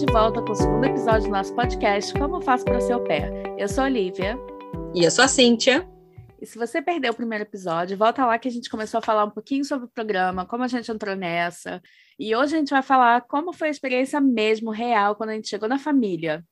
de volta com o segundo episódio do nosso podcast Como faço para au pair. Eu sou a Olivia. E eu sou a Cíntia. E se você perdeu o primeiro episódio, volta lá que a gente começou a falar um pouquinho sobre o programa, como a gente entrou nessa. E hoje a gente vai falar como foi a experiência mesmo real quando a gente chegou na família.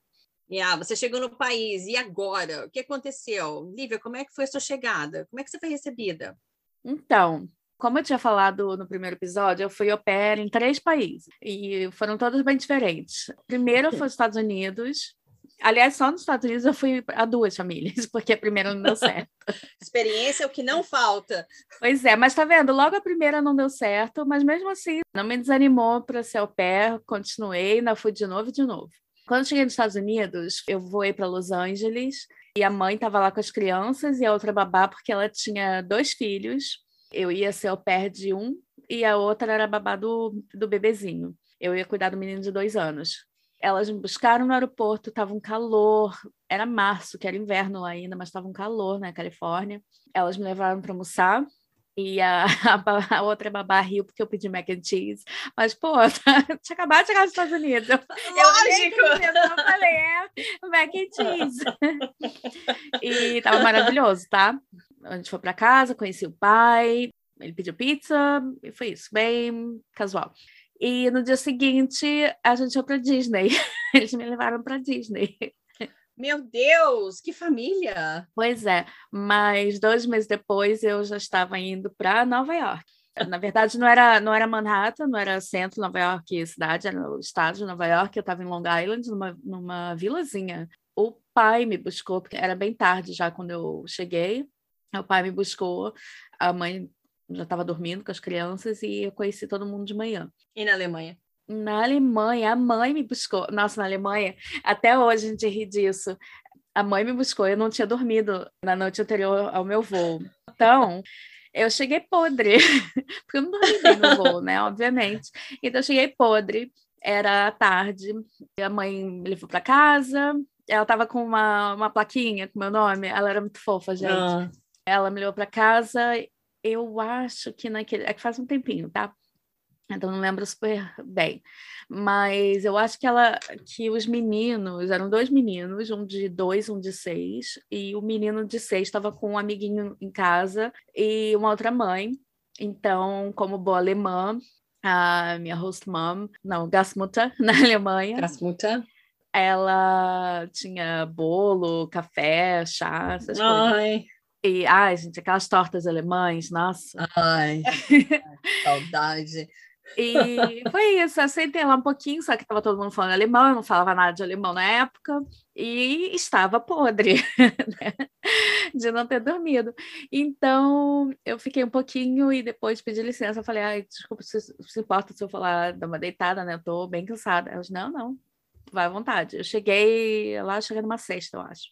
Yeah, você chegou no país, e agora? O que aconteceu? Lívia, como é que foi a sua chegada? Como é que você foi recebida? Então, como eu tinha falado no primeiro episódio, eu fui au pair em três países e foram todos bem diferentes. Primeiro foi os Estados Unidos. Aliás, só nos Estados Unidos eu fui a duas famílias, porque a primeira não deu certo. Experiência é o que não falta. Pois é, mas tá vendo? Logo a primeira não deu certo, mas mesmo assim não me desanimou para ser au pair, continuei, ainda fui de novo e de novo. Quando cheguei nos Estados Unidos, eu voei para Los Angeles e a mãe estava lá com as crianças e a outra babá, porque ela tinha dois filhos eu ia ser au pair de um e a outra era babá do, do bebezinho. Eu ia cuidar do menino de dois anos. Elas me buscaram no aeroporto, estava um calor, era março, que era inverno lá ainda, mas estava um calor na Califórnia. Elas me levaram para almoçar e a, a, a, outra babá riu porque eu pedi mac and cheese. Mas, pô, tinha acabado de chegar nos Estados Unidos. Eu, Lógico! Eu, eu falei, é, mac and cheese. e tava maravilhoso, tá? A gente foi para casa, conheci o pai, ele pediu pizza, e foi isso, bem casual. E no dia seguinte, a gente foi para Disney. Eles me levaram para Disney. Meu Deus, que família! Pois é, mas dois meses depois eu já estava indo para Nova York. Na verdade, não era, não era Manhattan, não era centro de Nova York, cidade, era o estado de Nova York. Eu estava em Long Island, numa, numa vilazinha. O pai me buscou, porque era bem tarde já quando eu cheguei. O pai me buscou, a mãe já estava dormindo com as crianças e eu conheci todo mundo de manhã. E na Alemanha? Na Alemanha, a mãe me buscou. Nossa, na Alemanha, até hoje a gente ri disso. A mãe me buscou, eu não tinha dormido na noite anterior ao meu voo. Então, eu cheguei podre, porque eu não dormi bem no voo, né? Obviamente. Então, eu cheguei podre, era tarde, a mãe me levou para casa, ela estava com uma, uma plaquinha com meu nome, ela era muito fofa, gente. Ah. Ela me levou para casa, eu acho que naquele. É que faz um tempinho, tá? Então não lembro super bem. Mas eu acho que ela que os meninos, eram dois meninos, um de dois, um de seis, e o menino de seis estava com um amiguinho em casa e uma outra mãe. Então, como boa alemã, a minha host mom, não, Gasmutter, na Alemanha. Gasmutter ela tinha bolo, café, chá, essas Ai. coisas. E, ai, gente, aquelas tortas alemães, nossa. Ai, saudade. E foi isso, eu sentei lá um pouquinho, só que estava todo mundo falando alemão, eu não falava nada de alemão na época, e estava podre, né? de não ter dormido. Então, eu fiquei um pouquinho e depois pedi licença, falei, ai, desculpa, se, se importa se eu falar, dar uma deitada, né? Eu tô bem cansada. Elas, não, não, vai à vontade. Eu cheguei lá, cheguei numa sexta, eu acho.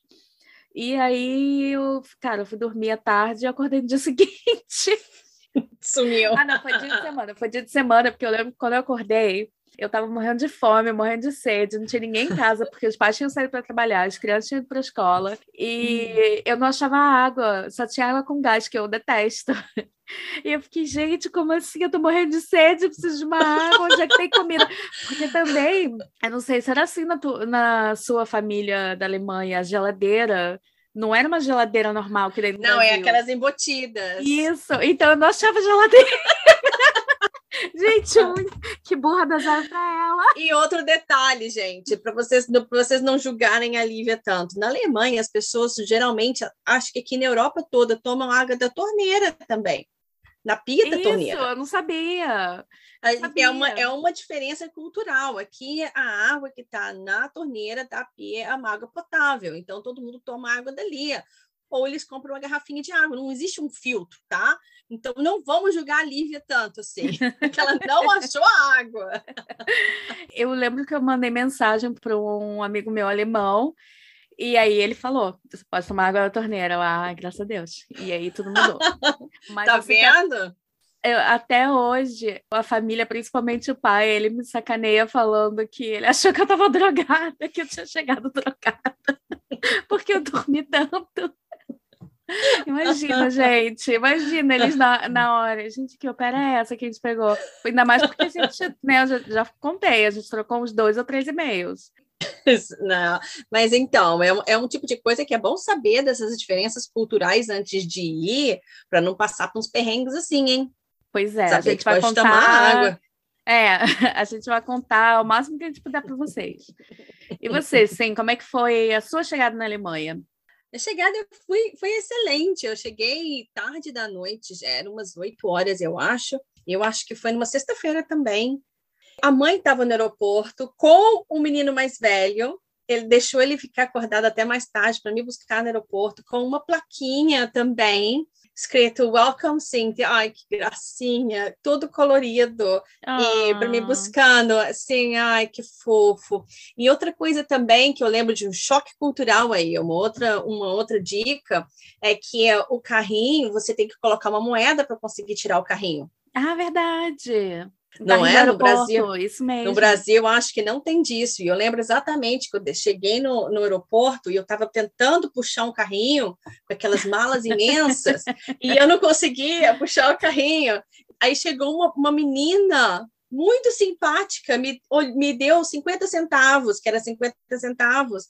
E aí, eu, cara, eu fui dormir à tarde e acordei no dia seguinte. Sumiu. Ah, não, foi dia de semana. Foi dia de semana, porque eu lembro que quando eu acordei, eu tava morrendo de fome, morrendo de sede, não tinha ninguém em casa, porque os pais tinham saído para trabalhar, as crianças tinham ido para a escola, e hum. eu não achava água, só tinha água com gás, que eu detesto. E eu fiquei, gente, como assim? Eu tô morrendo de sede, preciso de uma água, onde é que tem comida? Porque também, eu não sei se era assim na, tu, na sua família da Alemanha, a geladeira não era uma geladeira normal que dentro Não, é aquelas embutidas. Isso, então eu não achava geladeira. Gente, que burra das para ela. E outro detalhe, gente, para vocês, vocês não julgarem a Lívia tanto. Na Alemanha, as pessoas geralmente, acho que aqui na Europa toda, tomam água da torneira também na pia da Isso, torneira. eu não sabia. Não sabia. É, uma, é uma diferença cultural. Aqui, a água que está na torneira da pia é uma água potável. Então, todo mundo toma água dali. Ou eles compram uma garrafinha de água. Não existe um filtro, tá? Então, não vamos julgar a Lívia tanto assim, que ela não achou a água. Eu lembro que eu mandei mensagem para um amigo meu alemão e aí ele falou: você pode tomar água da torneira. Ah, graças a Deus. E aí tudo mudou. Mas tá vendo? Até hoje, a família, principalmente o pai, ele me sacaneia falando que ele achou que eu tava drogada, que eu tinha chegado drogada, porque eu dormi tanto. Imagina, gente, imagina eles na, na hora. Gente, que opera é essa que a gente pegou? Ainda mais porque a gente, né, eu já, já contei, a gente trocou uns dois ou três e-mails. Não, mas então, é, é um tipo de coisa que é bom saber dessas diferenças culturais antes de ir, para não passar por uns perrengues assim, hein? Pois é, saber a gente vai contar água. É, a gente vai contar o máximo que a gente puder para vocês. E você, sim, como é que foi a sua chegada na Alemanha? A chegada foi, foi excelente. Eu cheguei tarde da noite, já eram umas oito horas, eu acho. Eu acho que foi numa sexta-feira também. A mãe estava no aeroporto com o menino mais velho. Ele deixou ele ficar acordado até mais tarde para me buscar no aeroporto com uma plaquinha também escrito Welcome Cynthia, ai que gracinha, todo colorido e para me ah. buscando, assim, ai que fofo. E outra coisa também que eu lembro de um choque cultural aí, uma outra uma outra dica é que o carrinho você tem que colocar uma moeda para conseguir tirar o carrinho. Ah, verdade. Não é no Brasil? Isso mesmo. No Brasil, acho que não tem disso. E eu lembro exatamente que eu cheguei no, no aeroporto e eu estava tentando puxar um carrinho com aquelas malas imensas e eu não conseguia puxar o carrinho. Aí chegou uma, uma menina muito simpática, me, me deu 50 centavos, que era 50 centavos,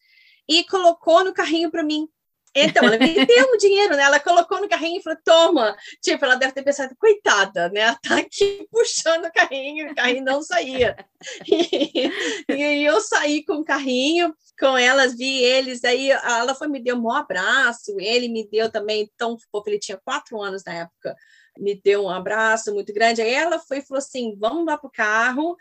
e colocou no carrinho para mim. Então, ela me deu o dinheiro, né? Ela colocou no carrinho e falou: toma. Tipo, ela deve ter pensado, coitada, né? Ela tá aqui puxando o carrinho, o carrinho não saía. E, e eu saí com o carrinho, com elas, vi eles, aí ela foi, me deu um abraço, ele me deu também, tão fofo, ele tinha quatro anos na época, me deu um abraço muito grande. Aí ela foi e falou assim: vamos lá pro carro.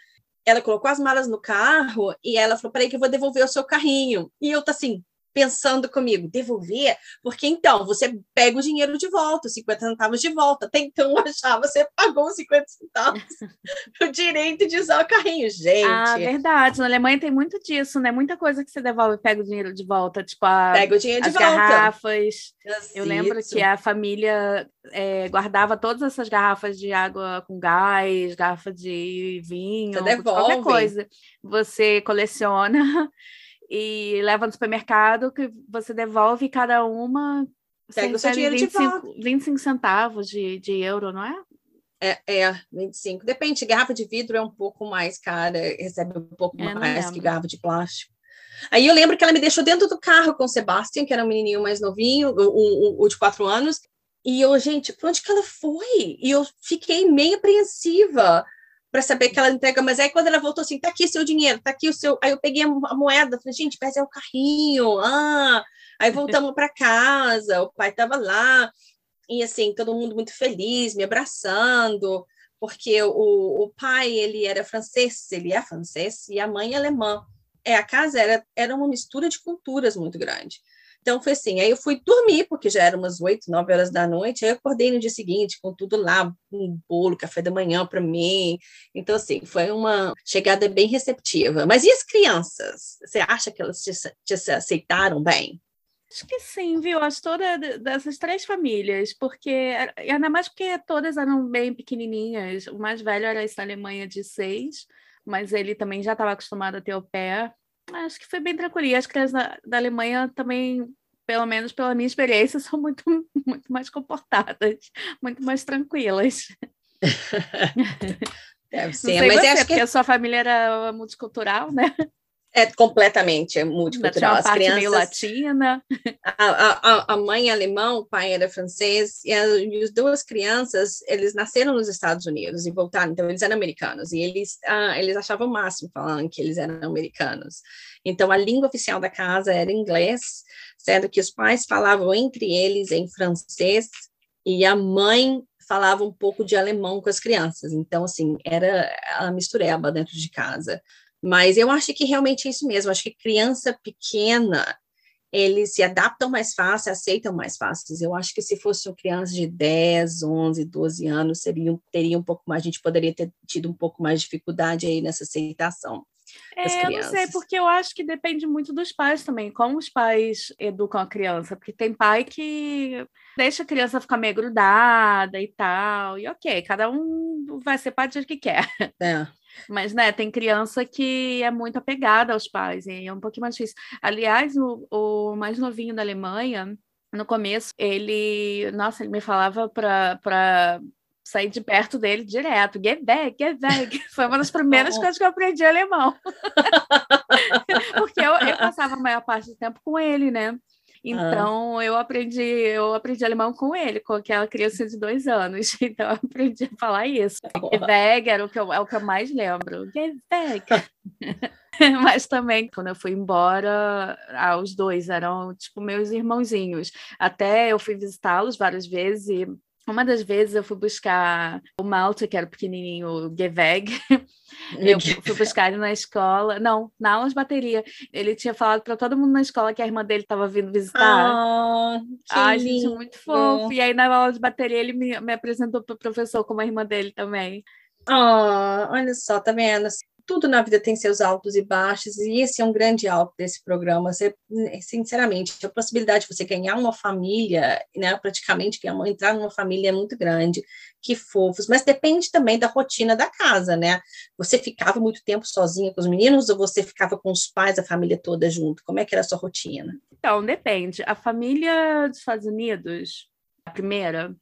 Ela colocou as malas no carro e ela falou: peraí, que eu vou devolver o seu carrinho. E eu tô assim, pensando comigo, devolver? Porque então você pega o dinheiro de volta, 50 centavos de volta. Até então eu achava você pagou 50 centavos o direito de usar o carrinho, gente. Ah, verdade. Na Alemanha tem muito disso, né? Muita coisa que você devolve e pega o dinheiro de volta, tipo a, pega o dinheiro de as volta. garrafas. Eu lembro que a família é, guardava todas essas garrafas de água com gás, garrafa de vinho, qualquer coisa. Você coleciona e leva no supermercado que você devolve cada uma. Pega o seu dinheiro 25, de volta. 25 centavos de, de euro, não é? É, é, 25. Depende, garrafa de vidro é um pouco mais cara, recebe um pouco é, mais que garrafa de plástico. Aí eu lembro que ela me deixou dentro do carro com o Sebastian, que era um menininho mais novinho, o, o, o de quatro anos, e eu, gente, para onde que ela foi? E eu fiquei meio apreensiva, para saber que ela entrega, mas aí quando ela voltou assim, tá aqui seu dinheiro, tá aqui o seu. Aí eu peguei a moeda, falei, gente, mas é o carrinho, ah. Aí voltamos para casa, o pai estava lá, e assim, todo mundo muito feliz, me abraçando, porque o, o pai, ele era francês, ele é francês, e a mãe é alemã. É, a casa era, era uma mistura de culturas muito grande. Então foi assim, aí eu fui dormir, porque já eram umas oito, nove horas da noite, aí eu acordei no dia seguinte com tudo lá, um bolo, café da manhã para mim. Então, assim, foi uma chegada bem receptiva. Mas e as crianças? Você acha que elas te, te aceitaram bem? Acho que sim, viu? Acho toda dessas três famílias, porque ainda mais porque todas eram bem pequenininhas. O mais velho era esse da Alemanha de seis, mas ele também já estava acostumado a ter o pé. Acho que foi bem tranquilo. E as crianças da, da Alemanha também, pelo menos pela minha experiência, são muito, muito mais comportadas, muito mais tranquilas. Deve ser, mas você, acho que a sua família era multicultural, né? É completamente multicultural. As crianças meio latina. A, a, a mãe é alemã, o pai era francês e, a, e as duas crianças eles nasceram nos Estados Unidos e voltaram, então eles eram americanos e eles ah, eles achavam o máximo falando que eles eram americanos. Então a língua oficial da casa era inglês, sendo que os pais falavam entre eles em francês e a mãe falava um pouco de alemão com as crianças. Então assim era a mistureba dentro de casa. Mas eu acho que realmente é isso mesmo. Acho que criança pequena, eles se adaptam mais fácil, aceitam mais fácil. Eu acho que se fosse uma criança de 10, 11, 12 anos, seria, teria um pouco mais, a gente poderia ter tido um pouco mais de dificuldade aí nessa aceitação. É, eu não sei, porque eu acho que depende muito dos pais também, como os pais educam a criança, porque tem pai que deixa a criança ficar meio grudada e tal, e ok, cada um vai ser pai do que quer. É. Mas, né, tem criança que é muito apegada aos pais, e é um pouquinho mais difícil. Aliás, o, o mais novinho da Alemanha, no começo, ele, nossa, ele me falava para sair de perto dele direto. Get back, get back. Foi uma das primeiras coisas que eu aprendi alemão. Porque eu, eu, passava a maior parte do tempo com ele, né? Então ah. eu aprendi, eu aprendi alemão com ele, com aquela criança de dois anos. Então eu aprendi a falar isso. Back era o que eu, é o que eu mais lembro. Mas também, quando eu fui embora, ah, os dois eram tipo meus irmãozinhos. Até eu fui visitá-los várias vezes e uma das vezes eu fui buscar o Malte, que era o pequenininho, o Geveg. Eu fui buscar ele na escola. Não, na aula de bateria. Ele tinha falado para todo mundo na escola que a irmã dele estava vindo visitar. Oh, Ai, gente, muito fofo. E aí, na aula de bateria, ele me, me apresentou para o professor como a irmã dele também. Oh, olha só, tá vendo? Tudo na vida tem seus altos e baixos, e esse é um grande alto desse programa. Você, sinceramente, a possibilidade de você ganhar uma família, né, praticamente entrar numa família é muito grande, que fofos, mas depende também da rotina da casa, né? Você ficava muito tempo sozinha com os meninos ou você ficava com os pais, a família toda junto? Como é que era a sua rotina? Então, depende. A família dos Estados Unidos, a primeira,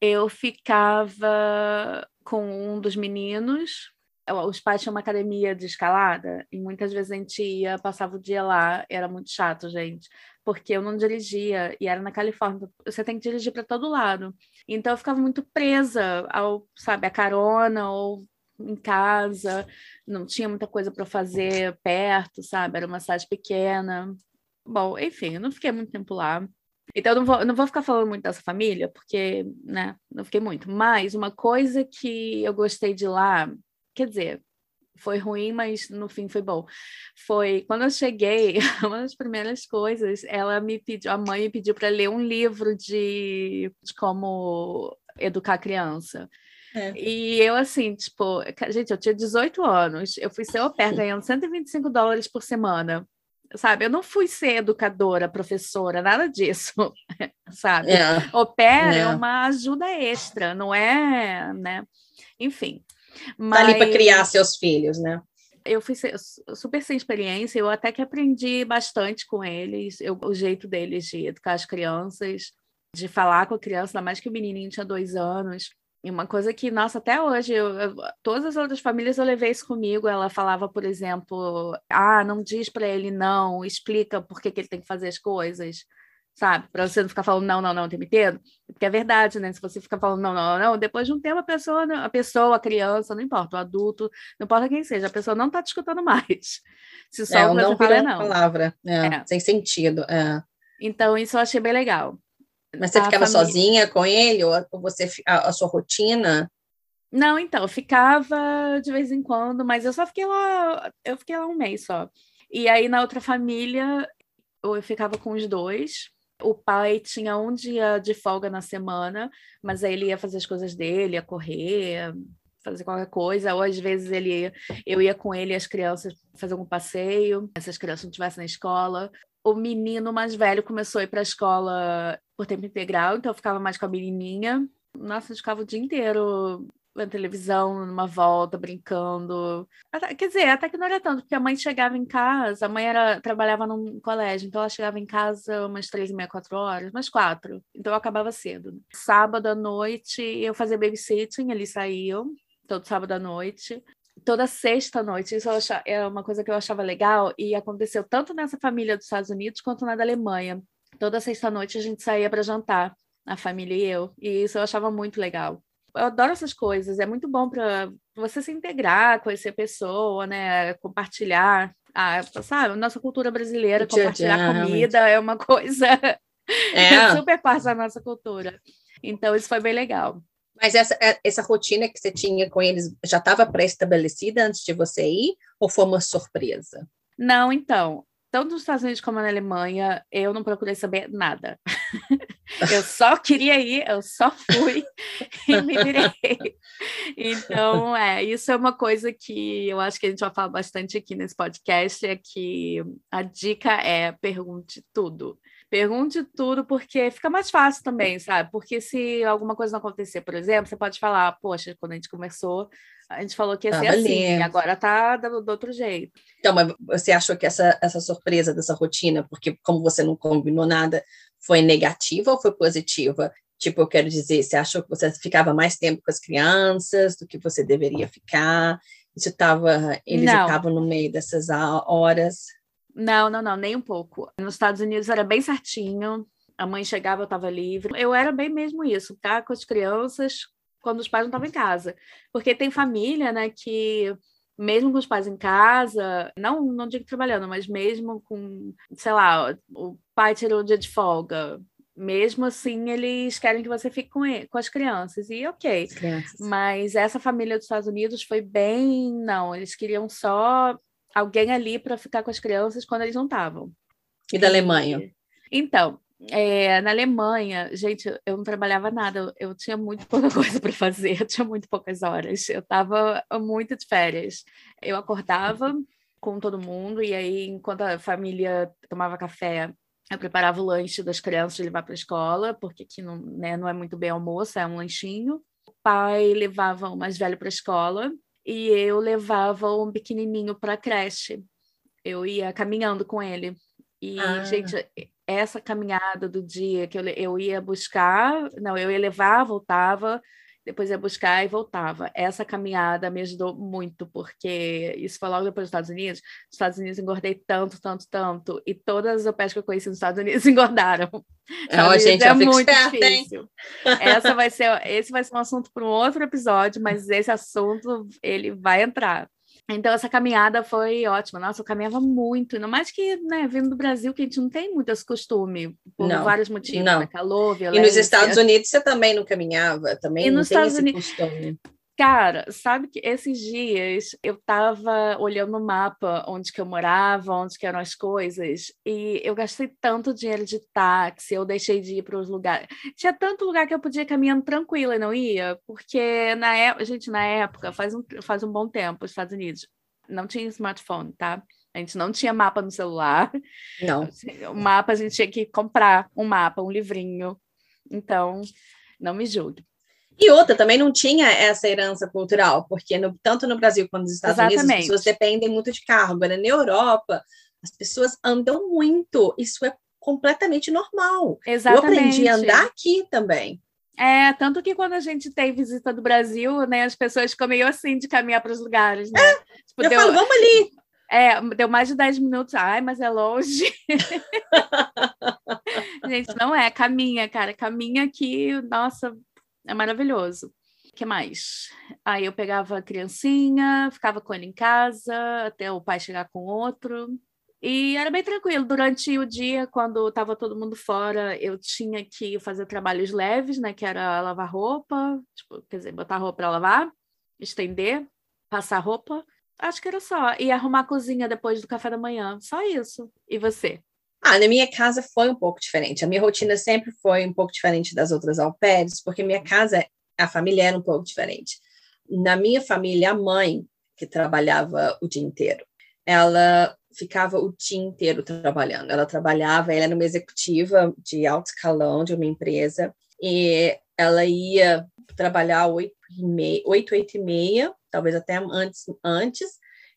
eu ficava com um dos meninos os pais tinham uma academia de escalada e muitas vezes a gente ia, passava o dia lá, era muito chato, gente, porque eu não dirigia e era na Califórnia, você tem que dirigir para todo lado. Então eu ficava muito presa ao, sabe, a carona ou em casa, não tinha muita coisa para fazer perto, sabe? Era uma cidade pequena. Bom, enfim, eu não fiquei muito tempo lá. Então, eu não vou, eu não vou ficar falando muito dessa família, porque, né, não fiquei muito. Mas uma coisa que eu gostei de lá quer dizer, foi ruim, mas no fim foi bom. Foi quando eu cheguei, uma das primeiras coisas, ela me pediu, a mãe me pediu para ler um livro de, de como educar a criança. É. E eu, assim, tipo, gente, eu tinha 18 anos, eu fui ser au pair ganhando 125 dólares por semana. Sabe, eu não fui ser educadora, professora, nada disso, sabe? É. Au pair é. é uma ajuda extra, não é, né? Enfim. Mas... Tá ali para criar seus filhos, né? Eu fui super sem experiência, eu até que aprendi bastante com eles, eu, o jeito deles de educar as crianças, de falar com a criança, ainda mais que o menininho tinha dois anos. E uma coisa que, nossa, até hoje, eu, eu, todas as outras famílias eu levei isso comigo. Ela falava, por exemplo, ah, não diz para ele não, explica por que, que ele tem que fazer as coisas sabe? Para você não ficar falando não, não, não o tempo inteiro. Porque é verdade, né? Se você ficar falando não, não, não, depois de um tempo a pessoa, a pessoa, a criança, não importa, o adulto, não importa quem seja, a pessoa não está te escutando mais. Se só é, não fala não. palavra, é, é. sem sentido. É. Então, isso eu achei bem legal. Mas você a ficava família... sozinha com ele, ou você a, a sua rotina? Não, então, eu ficava de vez em quando, mas eu só fiquei lá, eu fiquei lá um mês só. E aí, na outra família, eu ficava com os dois, o pai tinha um dia de folga na semana, mas aí ele ia fazer as coisas dele, ia correr, fazer qualquer coisa, ou às vezes ele ia, eu ia com ele e as crianças fazer algum passeio, se as crianças não estivessem na escola. O menino mais velho começou a ir para a escola por tempo integral, então eu ficava mais com a menininha. Nossa, eu ficava o dia inteiro vendo televisão, numa volta, brincando. Até, quer dizer, até que não era tanto, porque a mãe chegava em casa, a mãe era, trabalhava num colégio, então ela chegava em casa umas três e meia, quatro horas, umas quatro. Então eu acabava cedo. Sábado à noite eu fazia babysitting, eles saíam, todo sábado à noite. Toda sexta noite, isso era é uma coisa que eu achava legal, e aconteceu tanto nessa família dos Estados Unidos quanto na da Alemanha. Toda sexta noite a gente saía para jantar, a família e eu, e isso eu achava muito legal eu adoro essas coisas, é muito bom para você se integrar, conhecer a pessoa, né? Compartilhar. Ah, sabe, nossa cultura brasileira, compartilhar comida é uma coisa é. super parte da nossa cultura. Então, isso foi bem legal. Mas essa, é, essa rotina que você tinha com eles já estava pré-estabelecida antes de você ir, ou foi uma surpresa? Não, então, tanto nos Estados Unidos como na Alemanha, eu não procurei saber nada. eu só queria ir, eu só fui e me virei. Então, é, isso é uma coisa que eu acho que a gente vai falar bastante aqui nesse podcast, é que a dica é pergunte tudo. Pergunte tudo, porque fica mais fácil também, sabe? Porque se alguma coisa não acontecer, por exemplo, você pode falar, poxa, quando a gente conversou, a gente falou que ia ser assim, agora tá do, do, outro jeito. Então, mas você achou que essa, essa surpresa dessa rotina, porque como você não combinou nada, foi negativa ou foi positiva? Tipo, eu quero dizer, você achou que você ficava mais tempo com as crianças do que você deveria ficar? Isso tava, eles não. estavam no meio dessas horas? Não, não, não, nem um pouco. Nos Estados Unidos era bem certinho. A mãe chegava, eu estava livre. Eu era bem mesmo isso, ficar com as crianças quando os pais não estavam em casa. Porque tem família, né, que mesmo com os pais em casa, não, não digo trabalhando, mas mesmo com, sei lá, o pai tirou o dia de folga, mesmo assim, eles querem que você fique com, ele, com as crianças. E ok. Mas essa família dos Estados Unidos foi bem. Não, eles queriam só alguém ali para ficar com as crianças quando eles não estavam. E da Alemanha? Então, é, na Alemanha, gente, eu não trabalhava nada, eu, tinha muito pouca coisa para fazer, eu tinha muito poucas horas, eu estava muito de férias. Eu acordava com todo mundo, e aí, enquanto a família tomava café, eu preparava o lanche das crianças de levar para a escola, porque aqui não, né, não é muito bem almoço, é um lanchinho. O pai levava o mais velho para a escola e eu levava um pequenininho para a creche. Eu ia caminhando com ele. E, ah. gente, essa caminhada do dia que eu, eu ia buscar, não, eu ia levar, voltava, depois ia buscar e voltava. Essa caminhada me ajudou muito, porque isso foi logo depois dos Estados Unidos. Nos Estados Unidos engordei tanto, tanto, tanto, e todas as OPEs que eu conheci nos Estados Unidos engordaram. Oh, gente, é muito esperta, difícil. Essa vai ser, esse vai ser um assunto para um outro episódio, mas esse assunto ele vai entrar. Então, essa caminhada foi ótima. Nossa, eu caminhava muito, ainda mais que, né, vindo do Brasil, que a gente não tem muito esse costume, por não, vários motivos, não. Né? calor, violência. E nos Estados Unidos você também não caminhava, também e não nos tem Estados esse Unidos... costume. Cara, sabe que esses dias eu estava olhando o mapa onde que eu morava, onde que eram as coisas, e eu gastei tanto dinheiro de táxi, eu deixei de ir para os lugares. Tinha tanto lugar que eu podia ir caminhando tranquila e não ia, porque na época, gente, na época, faz um, faz um bom tempo, os Estados Unidos, não tinha smartphone, tá? A gente não tinha mapa no celular. Não. O mapa a gente tinha que comprar um mapa, um livrinho. Então, não me julgue. E outra, também não tinha essa herança cultural, porque no, tanto no Brasil quanto nos Estados Exatamente. Unidos as pessoas dependem muito de carro. Agora, na Europa, as pessoas andam muito. Isso é completamente normal. Exatamente. Eu aprendi a andar aqui também. É, tanto que quando a gente tem visita do Brasil, né, as pessoas ficam meio assim de caminhar para os lugares, né? É, tipo, eu deu, falo, vamos ali. É, deu mais de 10 minutos. Ai, mas é longe. gente, não é, caminha, cara, caminha aqui, nossa, é maravilhoso. O que mais? Aí eu pegava a criancinha, ficava com ele em casa, até o pai chegar com outro. E era bem tranquilo. Durante o dia, quando estava todo mundo fora, eu tinha que fazer trabalhos leves, né? Que era lavar roupa, tipo, quer dizer, botar roupa para lavar, estender, passar roupa. Acho que era só. E arrumar a cozinha depois do café da manhã. Só isso. E você? Ah, na minha casa foi um pouco diferente. A minha rotina sempre foi um pouco diferente das outras alpéres, porque minha casa, a família era um pouco diferente. Na minha família, a mãe, que trabalhava o dia inteiro, ela ficava o dia inteiro trabalhando. Ela trabalhava, ela era uma executiva de alto escalão de uma empresa, e ela ia trabalhar oito, e meia, oito, oito e meia, talvez até antes, antes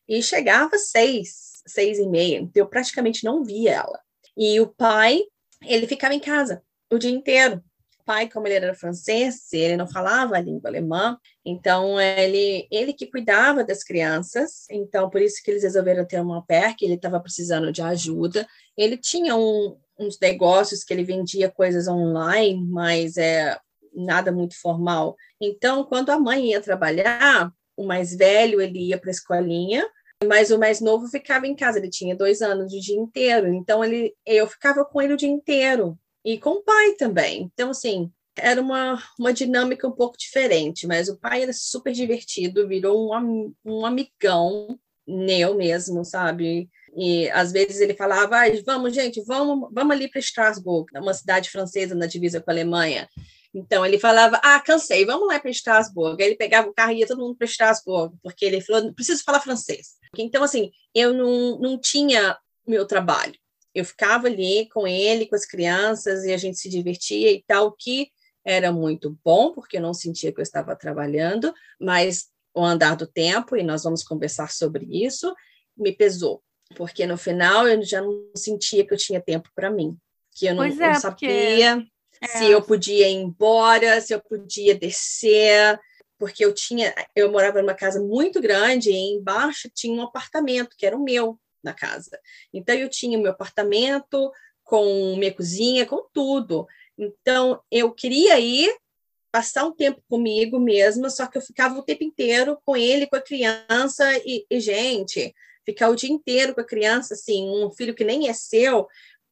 e chegava seis, seis e meia. Então, eu praticamente não via ela. E o pai, ele ficava em casa o dia inteiro. O pai, como ele era francês, ele não falava a língua alemã, então ele, ele que cuidava das crianças, então por isso que eles resolveram ter uma pé, que ele estava precisando de ajuda. Ele tinha um, uns negócios que ele vendia coisas online, mas é nada muito formal. Então, quando a mãe ia trabalhar, o mais velho ele ia para a escolinha mas o mais novo ficava em casa, ele tinha dois anos o dia inteiro, então ele, eu ficava com ele o dia inteiro, e com o pai também. Então, assim, era uma, uma dinâmica um pouco diferente, mas o pai era super divertido, virou um, um amigão meu mesmo, sabe? E às vezes ele falava, ah, vamos, gente, vamos, vamos ali para Estrasburgo, uma cidade francesa na divisa com a Alemanha. Então ele falava: Ah, cansei, vamos lá para Estrasburgo. Aí ele pegava o carro e ia todo mundo para Estrasburgo, porque ele falou: Preciso falar francês. Então, assim, eu não, não tinha meu trabalho. Eu ficava ali com ele, com as crianças, e a gente se divertia e tal, que era muito bom, porque eu não sentia que eu estava trabalhando, mas o andar do tempo, e nós vamos conversar sobre isso, me pesou, porque no final eu já não sentia que eu tinha tempo para mim. que eu não, é, não sabia porque... se é. eu podia ir embora, se eu podia descer, porque eu tinha, eu morava numa casa muito grande e embaixo tinha um apartamento que era o meu na casa. Então eu tinha o meu apartamento com minha cozinha, com tudo. Então eu queria ir passar um tempo comigo mesma, só que eu ficava o tempo inteiro com ele, com a criança e, e gente, ficar o dia inteiro com a criança, assim, um filho que nem é seu,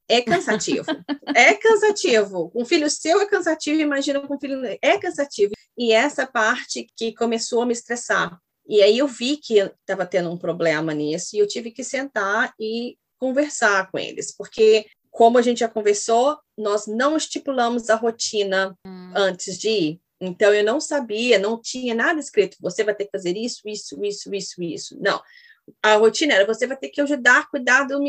é cansativo. é cansativo. Um filho seu é cansativo, imagina com um filho. É cansativo. E essa parte que começou a me estressar. E aí eu vi que estava tendo um problema nisso e eu tive que sentar e conversar com eles, porque como a gente já conversou, nós não estipulamos a rotina hum. antes de ir. Então eu não sabia, não tinha nada escrito. Você vai ter que fazer isso, isso, isso, isso, isso. Não. A rotina era você vai ter que ajudar a cuidar do,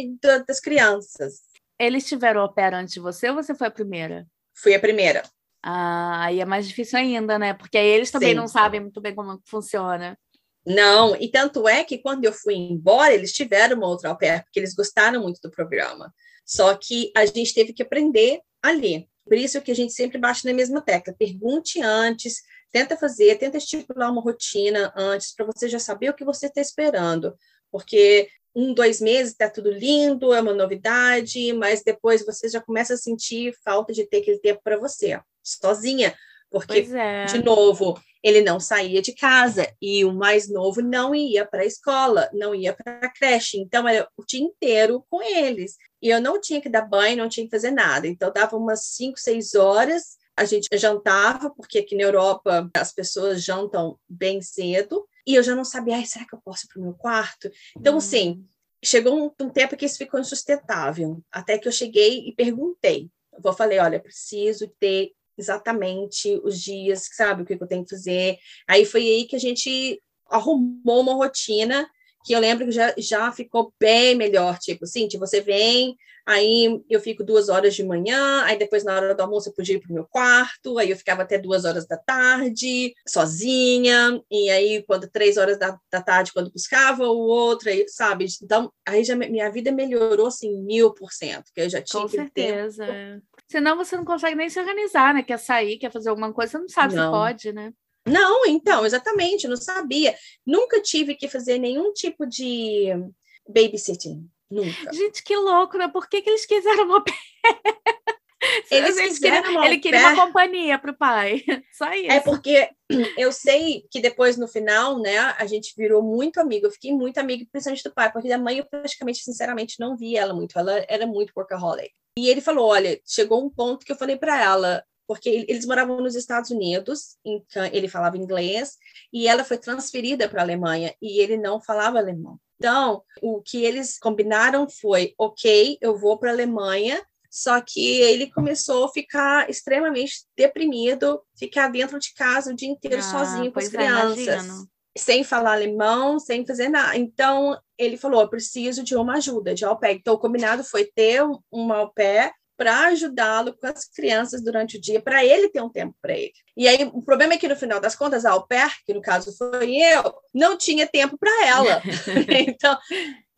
das crianças. Eles tiveram o pé antes de você ou você foi a primeira? Fui a primeira. Ah, aí é mais difícil ainda, né? Porque aí eles também Sim. não sabem muito bem como funciona. Não, e tanto é que quando eu fui embora, eles tiveram uma outra au pair, porque eles gostaram muito do programa. Só que a gente teve que aprender a ler. Por isso que a gente sempre bate na mesma tecla. Pergunte antes, tenta fazer, tenta estipular uma rotina antes, para você já saber o que você está esperando. Porque um, dois meses está tudo lindo, é uma novidade, mas depois você já começa a sentir falta de ter aquele tempo para você, sozinha. Porque, é. de novo, ele não saía de casa e o mais novo não ia para a escola, não ia para a creche. Então, era o dia inteiro com eles. E eu não tinha que dar banho, não tinha que fazer nada. Então, dava umas cinco, seis horas, a gente jantava, porque aqui na Europa as pessoas jantam bem cedo. E eu já não sabia, ai, será que eu posso ir para o meu quarto? Então, hum. assim, chegou um, um, tempo que isso ficou insustentável. Até que eu cheguei e perguntei. Eu falei, olha, preciso ter exatamente os dias, sabe, o que eu tenho que fazer. Aí foi aí que a gente arrumou uma rotina que eu lembro que já, já ficou bem melhor, tipo, assim, você vem, aí eu fico duas horas de manhã, aí depois na hora do almoço eu podia ir para o meu quarto, aí eu ficava até duas horas da tarde, sozinha, e aí quando três horas da, da tarde, quando buscava o outro, aí, sabe? Então, aí já minha vida melhorou, assim, mil por cento, que eu já tinha Com certeza. Tempo. Senão você não consegue nem se organizar, né? Quer sair, quer fazer alguma coisa, você não sabe não. se pode, né? Não, então, exatamente, não sabia. Nunca tive que fazer nenhum tipo de babysitting. Nunca. Gente, que louco, né? Por que, que eles quiseram uma Eles, uma ele queria uma companhia para o pai. Só é isso. É porque eu sei que depois, no final, né, a gente virou muito amigo. Eu fiquei muito amiga, principalmente do pai, porque da mãe eu praticamente, sinceramente, não vi ela muito. Ela era muito workaholic. E ele falou: olha, chegou um ponto que eu falei para ela: porque eles moravam nos Estados Unidos, então ele falava inglês, e ela foi transferida para a Alemanha, e ele não falava alemão. Então, o que eles combinaram foi: ok, eu vou para a Alemanha, só que ele começou a ficar extremamente deprimido, ficar dentro de casa o dia inteiro ah, sozinho com as é, crianças. sem falar alemão, sem fazer nada. Então, ele falou: eu preciso de uma ajuda, de au pair. Então, o combinado foi ter uma au pair para ajudá-lo com as crianças durante o dia, para ele ter um tempo para ele. E aí, o problema é que, no final das contas, a au pair, que no caso foi eu, não tinha tempo para ela. então,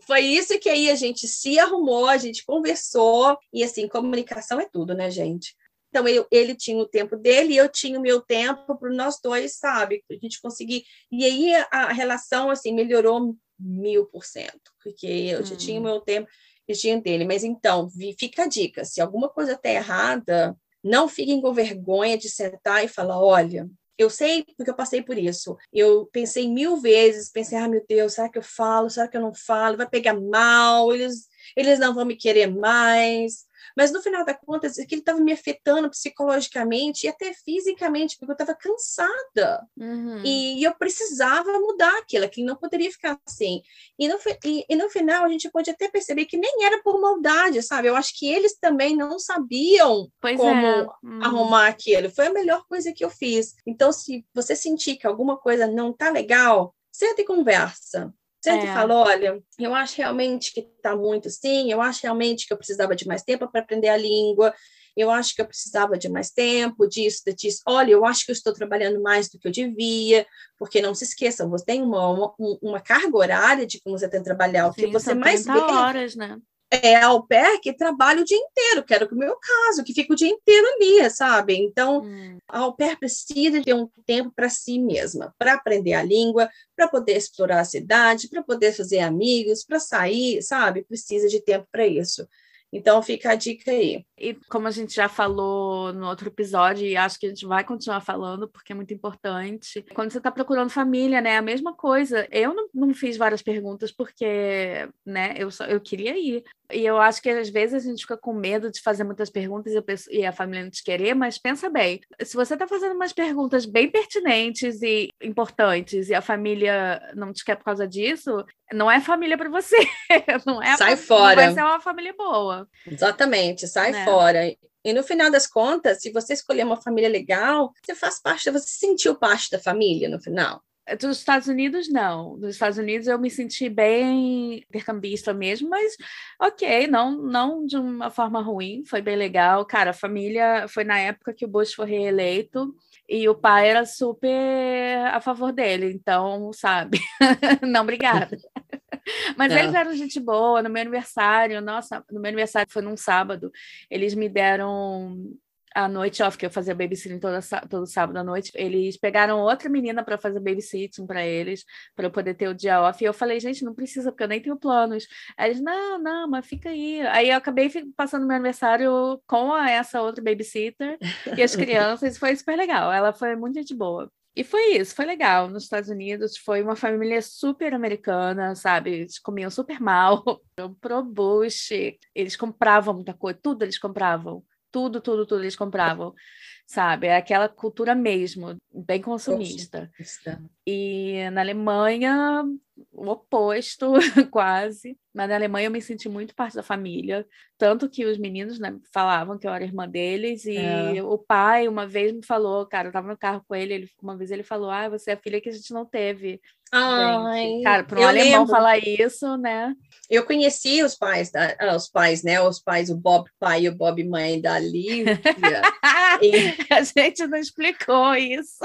foi isso que aí a gente se arrumou, a gente conversou, e assim, comunicação é tudo, né, gente? Então, eu, ele tinha o tempo dele e eu tinha o meu tempo para nós dois, sabe? A gente conseguir. E aí a, relação, assim, melhorou mil por cento, porque eu hum. já tinha o hum. meu tempo tinha dele. Mas então, fica a dica: se alguma coisa está errada, não fiquem com vergonha de sentar e falar: olha, eu sei porque eu passei por isso. Eu pensei mil vezes, pensei, ah, meu Deus, será que eu falo? Será que eu não falo? Vai pegar mal, eles, eles não vão me querer mais. Mas no final das contas, aquilo estava me afetando psicologicamente e até fisicamente, porque eu estava cansada. Uhum. E eu precisava mudar aquilo, aquilo não poderia ficar assim. E no, e, e no final, a gente pode até perceber que nem era por maldade, sabe? Eu acho que eles também não sabiam pois como é. uhum. arrumar aquilo. Foi a melhor coisa que eu fiz. Então, se você sentir que alguma coisa não tá legal, senta e conversa. Sempre é. falo, olha, eu acho realmente que está muito assim, eu acho realmente que eu precisava de mais tempo para aprender a língua, eu acho que eu precisava de mais tempo, disso, disso. Olha, eu acho que eu estou trabalhando mais do que eu devia, porque não se esqueçam, você tem uma, uma, uma carga horária de como você tem que trabalhar, o que Sim, você mais vê. horas, né? É ao pé que trabalha o dia inteiro, que era o meu caso, que fica o dia inteiro ali, sabe? Então, hum. a au pair precisa ter um tempo para si mesma, para aprender a língua, para poder explorar a cidade, para poder fazer amigos, para sair, sabe? Precisa de tempo para isso. Então fica a dica aí. E como a gente já falou no outro episódio, e acho que a gente vai continuar falando, porque é muito importante, quando você está procurando família, né? A mesma coisa. Eu não, não fiz várias perguntas porque, né, eu, só, eu queria ir. E eu acho que às vezes a gente fica com medo de fazer muitas perguntas e a família não te querer, mas pensa bem, se você está fazendo umas perguntas bem pertinentes e importantes e a família não te quer por causa disso, não é família para você. Não é sai fora. Vai ser uma família boa. Exatamente, sai né? fora. E no final das contas, se você escolher uma família legal, você faz parte, você sentiu parte da família no final. Dos Estados Unidos, não. Dos Estados Unidos eu me senti bem intercambista mesmo, mas ok, não, não de uma forma ruim, foi bem legal. Cara, a família foi na época que o Bush foi reeleito e o pai era super a favor dele, então, sabe? não, obrigada. Mas é. eles eram gente boa, no meu aniversário, nossa, no meu aniversário foi num sábado, eles me deram a noite off, que eu fazia babysitting toda, todo sábado à noite, eles pegaram outra menina para fazer babysitting para eles, para eu poder ter o dia off. E eu falei, gente, não precisa, porque eu nem tenho planos. Aí eles, não, não, mas fica aí. Aí eu acabei passando meu aniversário com essa outra babysitter e as crianças, e foi super legal. Ela foi muito gente boa. E foi isso, foi legal. Nos Estados Unidos foi uma família super americana, sabe? Eles comiam super mal, pro Bush, eles compravam muita coisa, tudo eles compravam tudo, tudo, tudo eles compravam, sabe? É aquela cultura mesmo, bem consumista. consumista. E na Alemanha, o oposto, quase. Mas na Alemanha eu me senti muito parte da família. Tanto que os meninos né, falavam que eu era irmã deles. E é. o pai, uma vez, me falou, cara, eu tava no carro com ele, ele uma vez ele falou: Ah, você é a filha que a gente não teve. Ai, cara, para um alemão lembro. falar isso, né? Eu conheci os pais, da, ah, os pais, né? Os pais, o Bob pai e o Bob mãe da Lívia. e... A gente não explicou isso.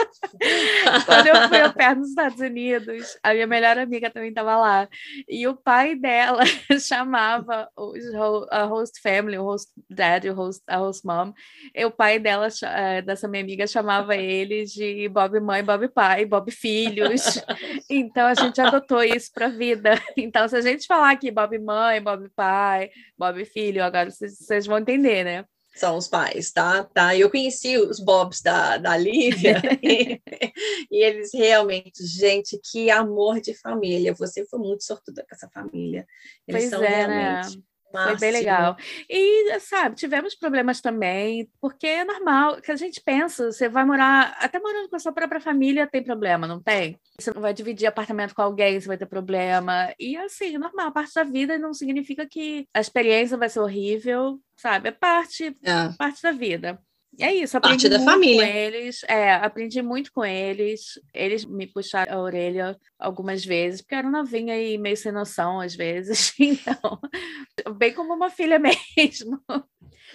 Quando eu fui ao pé nos Estados Unidos, a minha melhor amiga também estava lá. E o pai dela chamava os, a host family, o host dad, o host, a host mom. E o pai dela, eh, dessa minha amiga, chamava eles de Bob mãe, Bob pai, Bob filhos. Então a gente adotou isso para a vida. Então, se a gente falar aqui Bob mãe, Bob pai, Bob filho, agora vocês vão entender, né? São os pais, tá? tá? Eu conheci os Bobs da, da Lívia e, e, eles realmente, gente, que amor de família. Você foi muito sortuda com essa família. Eles pois são é, né? realmente. Né? Foi bem legal. E, sabe, tivemos problemas também, porque é normal, que a gente pensa, você vai morar, até morando com a sua própria família tem problema, não tem? Você não vai dividir apartamento com alguém, você vai ter problema. E, assim, é normal, parte da vida não significa que a experiência vai ser horrível, sabe? É parte, é. parte da vida. É isso, aprendi Parte da muito família. com eles. É, aprendi muito com eles. Eles me puxaram a orelha algumas vezes, porque eu era novinha e meio sem noção às vezes. Então, bem como uma filha mesmo.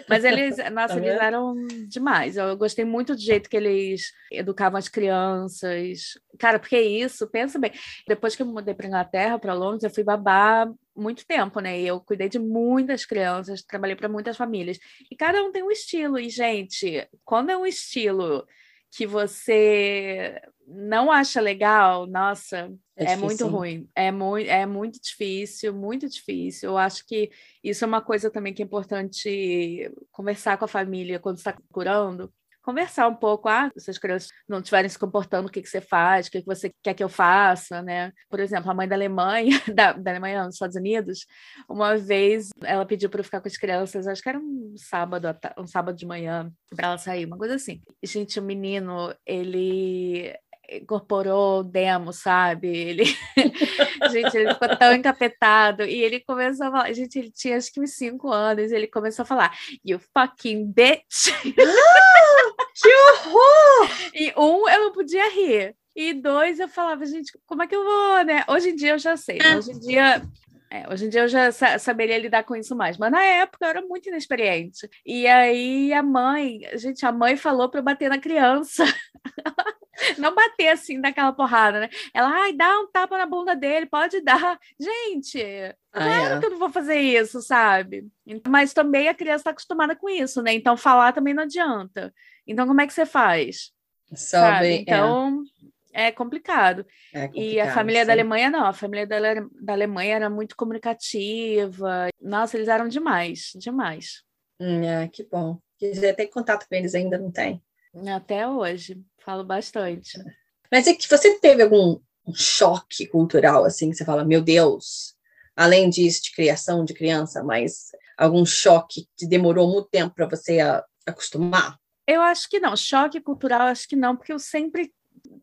Mas eles, nossa, tá eles eram demais. Eu gostei muito do jeito que eles educavam as crianças. Cara, porque isso, pensa bem. Depois que eu mudei para Inglaterra, para Londres, eu fui babar muito tempo, né? E eu cuidei de muitas crianças, trabalhei para muitas famílias. E cada um tem um estilo. E, gente, quando é um estilo que você não acha legal, nossa, é, é muito ruim. É, mu é muito difícil, muito difícil. Eu acho que isso é uma coisa também que é importante conversar com a família quando está curando, conversar um pouco, ah, se as crianças não estiverem se comportando, o que, que você faz, o que, que você quer que eu faça, né? Por exemplo, a mãe da Alemanha, da, da Alemanha, nos Estados Unidos, uma vez ela pediu para eu ficar com as crianças, acho que era um sábado, um sábado de manhã, para ela sair, uma coisa assim. Gente, o menino, ele incorporou o demo, sabe? Ele, gente, ele ficou tão encapetado e ele começou a falar, gente, ele tinha acho que uns cinco anos, ele começou a falar, you fucking bitch. que horror! E um, eu não podia rir. E dois, eu falava, gente, como é que eu vou, né? Hoje em dia eu já sei, né? Hoje em dia é, hoje em dia eu já saberia lidar com isso mais, mas na época eu era muito inexperiente. E aí a mãe, gente, a mãe falou para eu bater na criança. não bater assim naquela porrada, né? Ela, ai, dá um tapa na bunda dele, pode dar. Gente, ah, claro é. que eu não vou fazer isso, sabe? Mas também a criança está acostumada com isso, né? Então falar também não adianta. Então, como é que você faz? Sabe? É. Então, é. é complicado. é complicado. E a família sim. da Alemanha, não. A família da, da Alemanha era muito comunicativa. Nossa, eles eram demais, demais. Hum, é, que bom. Quiser ter contato com eles ainda não tem. Até hoje, falo bastante. Mas é que você teve algum um choque cultural, assim, que você fala, meu Deus, além disso de criação de criança, mas algum choque que demorou muito tempo para você acostumar? Eu acho que não, choque cultural acho que não, porque eu sempre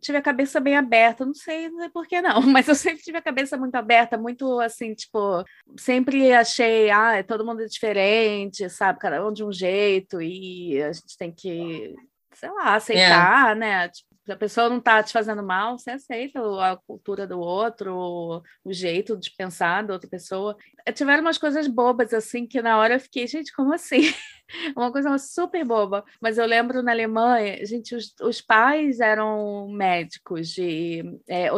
tive a cabeça bem aberta, não sei, não sei por que não, mas eu sempre tive a cabeça muito aberta, muito assim, tipo, sempre achei, ah, é todo mundo diferente, sabe, cada um de um jeito, e a gente tem que, sei lá, aceitar, é. né? Tipo, se a pessoa não está te fazendo mal, você aceita a cultura do outro, o jeito de pensar da outra pessoa. Eh, tiveram umas coisas bobas, assim, que na hora eu fiquei, gente, como assim? Uma coisa super boba. Mas eu lembro na Alemanha, gente, os, os pais eram médicos de é,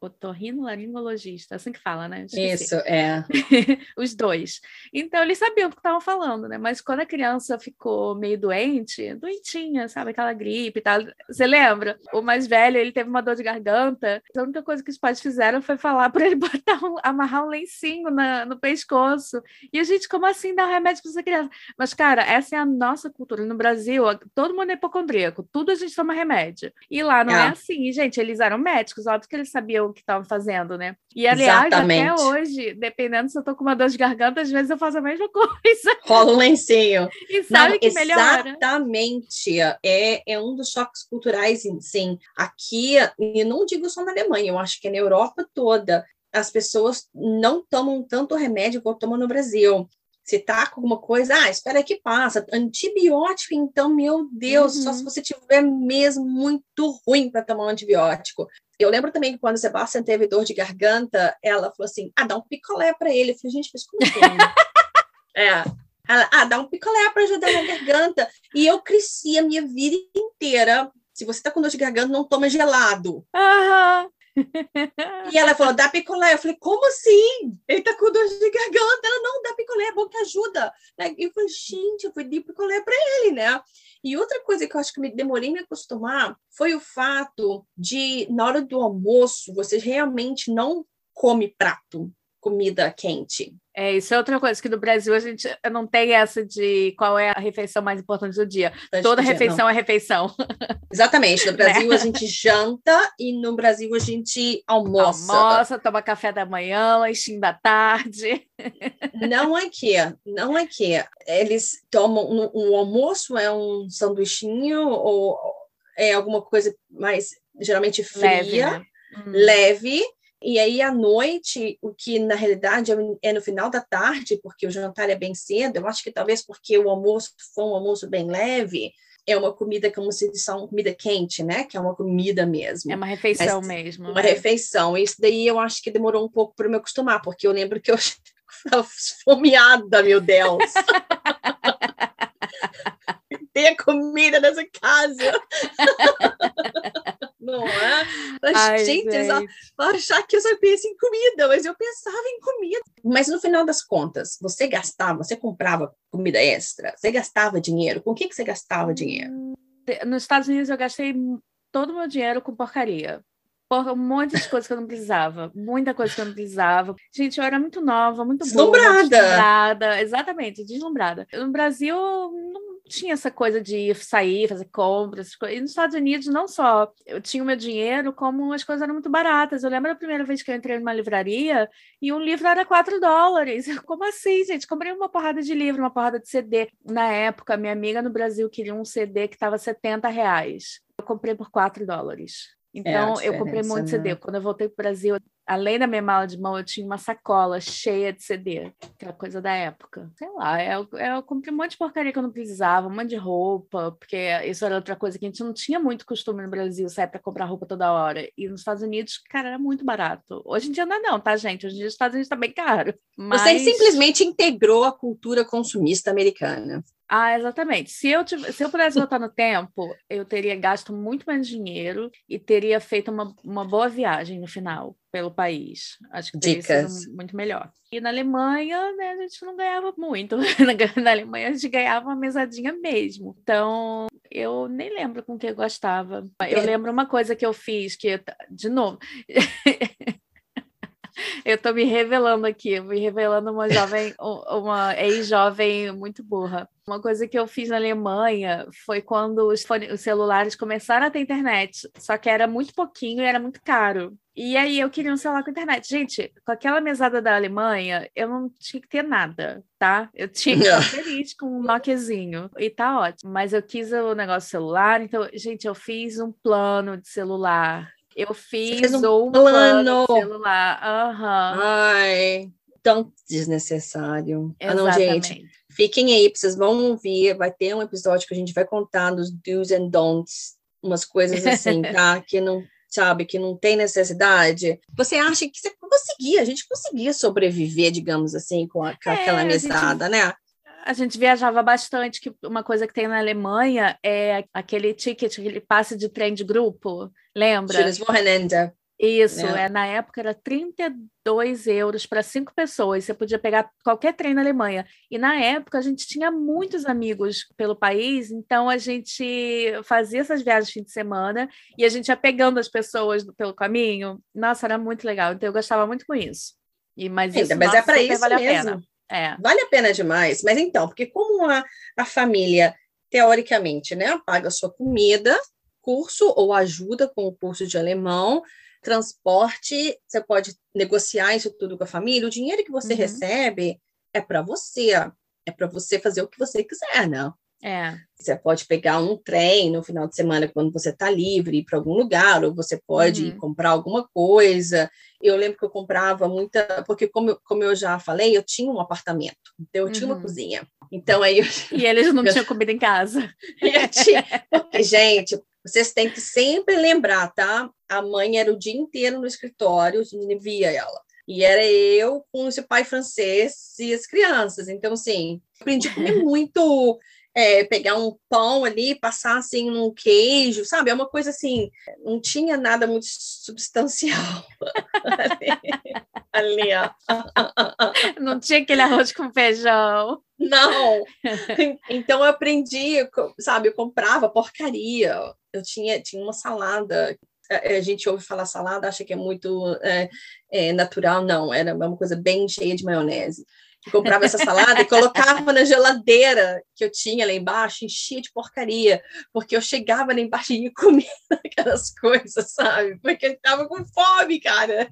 otorrinolaringologista, assim que fala, né? Esqueci. Isso, é. Os dois. Então, eles sabiam do que estavam falando, né? Mas quando a criança ficou meio doente, doentinha, sabe? Aquela gripe e tal. Você lembra? O mais velho, ele teve uma dor de garganta. A única coisa que os pais fizeram foi falar para ele botar um, amarrar um lencinho na, no pescoço. E a gente, como assim dar um remédio para essa criança? Mas, cara, essa é a nossa cultura. No Brasil, todo mundo é hipocondríaco. Tudo a gente toma remédio. E lá não é, é assim, gente. Eles eram médicos, óbvio que eles sabiam o que estavam fazendo, né? E aliás, Exatamente. até hoje, dependendo se eu tô com uma dor de garganta, às vezes eu faço a mesma coisa. Rola um lencinho. E sabe Não, que melhora. Exatamente. É, é um dos choques culturais, sim. Aqui, e não digo só na Alemanha, eu acho que é na Europa toda, as pessoas não tomam tanto remédio quanto tomam no Brasil. Se tá com alguma coisa, ah, espera que passa. Antibiótico, então, meu Deus, uhum. só se uhum. você tiver mesmo muito ruim para tomar um antibiótico. Eu lembro também que quando o Sebastian teve dor de garganta, ela falou assim: ah, dá um picolé para ele. Eu falei, gente, mas como assim? é. Ela, ah, dá um picolé para ajudar na garganta. E eu cresci a minha vida inteira. Se você tá com dor de garganta, não toma gelado. Uhum. E ela falou, dá picolé. Eu falei, como assim? Ele tá com dor de garganta. Ela, não, dá picolé, é bom que ajuda. E eu falei, gente, eu fui dar picolé para ele, né? E outra coisa que eu acho que me demorei me acostumar foi o fato de, na hora do almoço, você realmente não come prato comida quente. É, isso é outra coisa, que no Brasil a gente não tem essa de qual é a refeição mais importante do dia. Toda refeição não. é refeição. Exatamente. No Brasil né? a gente janta e no Brasil a gente almoça. Almoça, toma café da manhã, lanchinho da tarde. Não aqui, não aqui. Eles tomam, o almoço é um sanduichinho ou é alguma coisa mais, geralmente fria, leve, né? hum. leve e aí, à noite, o que na realidade é, é no final da tarde, porque o jantar é bem cedo, eu acho que talvez porque o almoço foi um almoço bem leve, é uma comida como se fosse uma comida quente, né? Que é uma comida mesmo. É uma refeição Mas, mesmo. Uma né? refeição. Isso daí eu acho que demorou um pouco para me acostumar, porque eu lembro que eu estava esfomeada, meu Deus. Tem comida nessa casa. não é? Mas, Ai, gente, gente. achar que eu só penso em comida, mas eu pensava em comida. Mas no final das contas, você gastava, você comprava comida extra, você gastava dinheiro. Com o que, que você gastava dinheiro? Nos Estados Unidos eu gastei todo o meu dinheiro com porcaria. Porra, um monte de coisa que eu não precisava. Muita coisa que eu não precisava. Gente, eu era muito nova, muito boa. Deslumbrada. Deslumbrada. Exatamente, deslumbrada. No Brasil, não tinha essa coisa de sair, fazer compras. E nos Estados Unidos, não só eu tinha o meu dinheiro, como as coisas eram muito baratas. Eu lembro a primeira vez que eu entrei numa livraria e um livro era 4 dólares. Como assim, gente? Comprei uma porrada de livro, uma porrada de CD. Na época, minha amiga no Brasil queria um CD que estava 70 reais. Eu comprei por 4 dólares. É então, é eu comprei muito né? CD. Quando eu voltei para o Brasil, além da minha mala de mão, eu tinha uma sacola cheia de CD, aquela coisa da época. Sei lá, eu, eu comprei um monte de porcaria que eu não precisava, um monte de roupa, porque isso era outra coisa que a gente não tinha muito costume no Brasil, sair para comprar roupa toda hora. E nos Estados Unidos, cara, era muito barato. Hoje em dia não é não, tá, gente? Hoje em dia os Estados Unidos está bem caro. Mas... Você simplesmente integrou a cultura consumista americana. Ah, exatamente. Se eu, tivesse, se eu pudesse voltar no tempo, eu teria gasto muito menos dinheiro e teria feito uma, uma boa viagem no final pelo país. Acho que teria Dicas. sido muito melhor. E na Alemanha, né, a gente não ganhava muito. na Alemanha a gente ganhava uma mesadinha mesmo. Então, eu nem lembro com que eu gostava. Eu é. lembro uma coisa que eu fiz, que, de novo, Eu tô me revelando aqui, me revelando uma jovem, uma ex-jovem muito burra. Uma coisa que eu fiz na Alemanha foi quando os, os, celulares começaram a ter internet, só que era muito pouquinho e era muito caro. E aí eu queria um celular com internet. Gente, com aquela mesada da Alemanha, eu não tinha que ter nada, tá? Eu tinha que estar feliz com um Nokiazinho e tá ótimo. Mas eu quis o negócio celular, então, gente, eu fiz um plano de celular eu fiz um, plano. plano celular. Uhum. Ai, tão desnecessário. Ah, não, gente. Fiquem aí, vocês vão ouvir. Vai ter um episódio que a gente vai contar dos do's and don'ts, umas coisas assim, tá? que não, sabe, que não tem necessidade. Você acha que você conseguia, a gente conseguia sobreviver, digamos assim, com, a, com é, aquela mesada, gente... né? A gente viajava bastante, que uma coisa que tem na Alemanha é aquele ticket, aquele passe de trem de grupo, lembra? Isso, é. é. na época era 32 euros para cinco pessoas. Você podia pegar qualquer trem na Alemanha. E na época a gente tinha muitos amigos pelo país, então a gente fazia essas viagens fim de semana e a gente ia pegando as pessoas pelo caminho. Nossa, era muito legal. Então eu gostava muito com isso. E, mas isso, mas é nossa, é para isso mesmo. É. Vale a pena demais. Mas então, porque como a, a família, teoricamente, né, paga a sua comida, curso ou ajuda com o curso de alemão, transporte, você pode negociar isso tudo com a família. O dinheiro que você uhum. recebe é para você, é para você fazer o que você quiser, né? É. Você pode pegar um trem no final de semana quando você está livre, ir para algum lugar, ou você pode uhum. comprar alguma coisa. Eu lembro que eu comprava muita, porque como, como eu já falei, eu tinha um apartamento, então eu uhum. tinha uma uhum. cozinha. Então aí eu... E eles não tinham comida em casa. tinha... Gente, vocês têm que sempre lembrar, tá? A mãe era o dia inteiro no escritório, a via ela. E era eu com esse pai francês e as crianças. Então, assim, aprendi a comer muito é, pegar um pão ali, passar assim num queijo, sabe? É uma coisa assim, não tinha nada muito substancial ali, ó. Não tinha aquele arroz com feijão. Não. Então eu aprendi, sabe? Eu comprava porcaria. Eu tinha, tinha uma salada a gente ouve falar salada, acha que é muito é, é, natural, não, era uma coisa bem cheia de maionese comprava essa salada e colocava na geladeira que eu tinha lá embaixo, enchia de porcaria, porque eu chegava lá embaixo e ia comer aquelas coisas, sabe? Porque eu tava com fome, cara,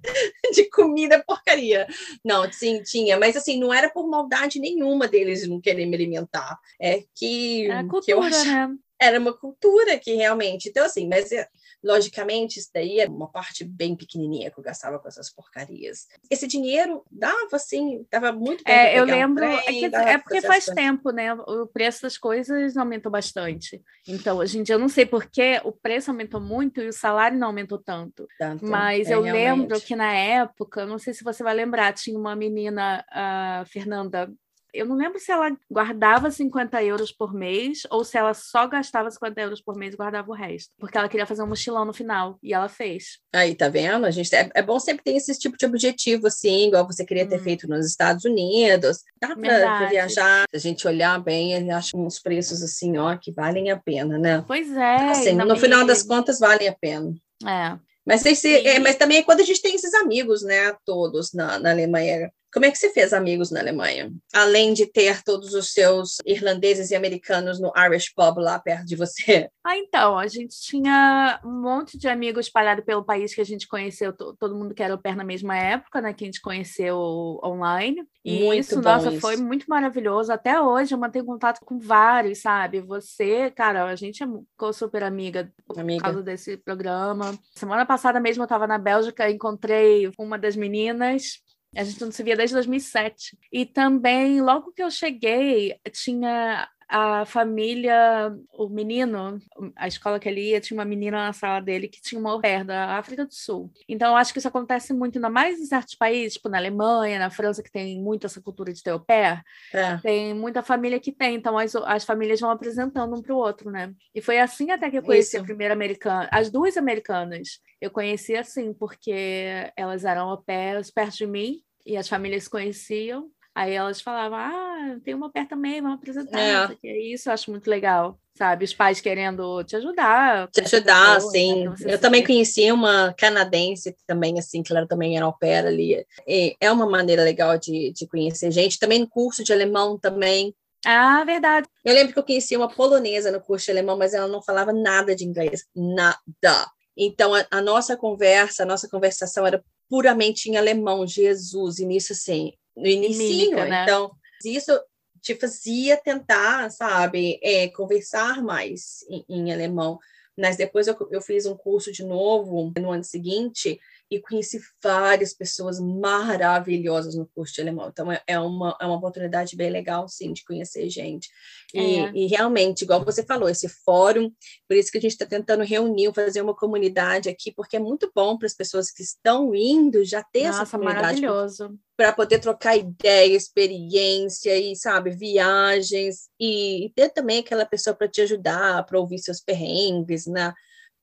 de comida porcaria. Não, sim, tinha, mas assim, não era por maldade nenhuma deles não querer me alimentar. É que, é cultura, que eu acho... né? era uma cultura que realmente. Então, assim, mas eh, logicamente isso daí é uma parte bem pequenininha que eu gastava com essas porcarias. Esse dinheiro dava, assim, dava muito bem. É, eu lembro. Um trem, é, que, é porque faz tempo, né? O preço das coisas aumentou bastante. Então, hoje em dia, eu não sei porque o preço aumentou muito e o salário não aumentou tanto. tanto mas é, eu realmente. lembro que na época, não sei se você vai lembrar, tinha uma menina, a Fernanda eu não lembro se ela guardava 50 euros por mês ou se ela só gastava 50 euros por mês e guardava o resto. Porque ela queria fazer um mochilão no final e ela fez. Aí, tá vendo? A gente é, é bom sempre ter esse tipo de objetivo, assim, igual você queria ter hum. feito nos Estados Unidos. Dá para viajar, se a gente olhar bem, acho uns preços assim, ó, que valem a pena, né? Pois é. Assim, no final das contas, valem a pena. É. Mas, esse, é, mas também é quando a gente tem esses amigos, né, todos na, na Alemanha. Como é que você fez amigos na Alemanha? Além de ter todos os seus irlandeses e americanos no Irish Pub lá perto de você. Ah, então, a gente tinha um monte de amigos espalhados pelo país que a gente conheceu, todo mundo que era o pé na mesma época, né? Que a gente conheceu online. E muito isso, nossa, isso. foi muito maravilhoso. Até hoje eu mantenho contato com vários, sabe? Você, cara, a gente ficou super amiga, amiga. por causa desse programa. Semana passada mesmo eu estava na Bélgica, encontrei uma das meninas a gente não se via desde 2007. E também, logo que eu cheguei, tinha a família, o menino, a escola que ele ia, tinha uma menina na sala dele que tinha uma au pair da África do Sul. Então, eu acho que isso acontece muito, ainda mais em certos países, tipo na Alemanha, na França, que tem muito essa cultura de ter au pair. É. Tem muita família que tem, então as, as famílias vão apresentando um para o outro, né? E foi assim até que eu conheci isso. a primeira americana, as duas americanas. Eu conheci assim, porque elas eram au pairs perto de mim, e as famílias se conheciam, Aí elas falavam, ah, tem uma pé também, vamos apresentar. É. é. Isso eu acho muito legal, sabe? Os pais querendo te ajudar. Te ajudar, pessoa, sim. Né? Eu também conheci uma canadense também, assim, que ela também era au pair ali. E é uma maneira legal de, de conhecer gente. Também no curso de alemão também. Ah, verdade. Eu lembro que eu conheci uma polonesa no curso de alemão, mas ela não falava nada de inglês. Nada. Então, a, a nossa conversa, a nossa conversação era puramente em alemão, Jesus, e nisso, assim, no início, né? então isso te fazia tentar, sabe, é, conversar mais em, em alemão. Mas depois eu, eu, fiz um curso de novo no ano seguinte e conheci várias pessoas maravilhosas no curso de alemão. Então, é, é uma, é uma oportunidade bem legal, sim, de conhecer gente. E, é. e realmente, igual você falou, esse fórum, por isso que a gente está tentando reunir, fazer uma comunidade aqui, porque é muito bom para as pessoas que estão indo já ter Nossa, essa comunidade. maravilhoso. Para poder trocar ideia, experiência e, sabe, viagens, e, e ter também aquela pessoa para te ajudar, para ouvir seus perrengues, né?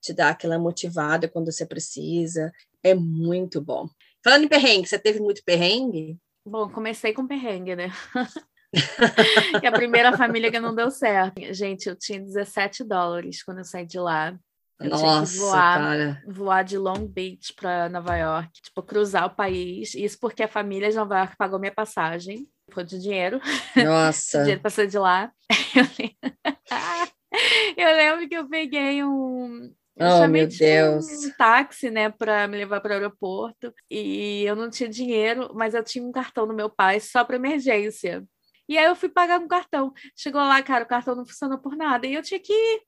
te dar aquela motivada quando você precisa. É muito bom. Falando em perrengue, você teve muito perrengue? Bom, comecei com perrengue, né? que a primeira família que não deu certo. Gente, eu tinha 17 dólares quando eu saí de lá. Eu Nossa, tinha que voar, cara. voar de Long Beach para Nova York, tipo, cruzar o país. Isso porque a família de Nova York pagou minha passagem. Foi de dinheiro. Nossa. dinheiro sair de lá. eu lembro que eu peguei um, Oh, meu Deus. um táxi, né, para me levar para o aeroporto. E eu não tinha dinheiro, mas eu tinha um cartão do meu pai só para emergência. E aí eu fui pagar com cartão. Chegou lá, cara, o cartão não funcionou por nada. E eu tinha que ir.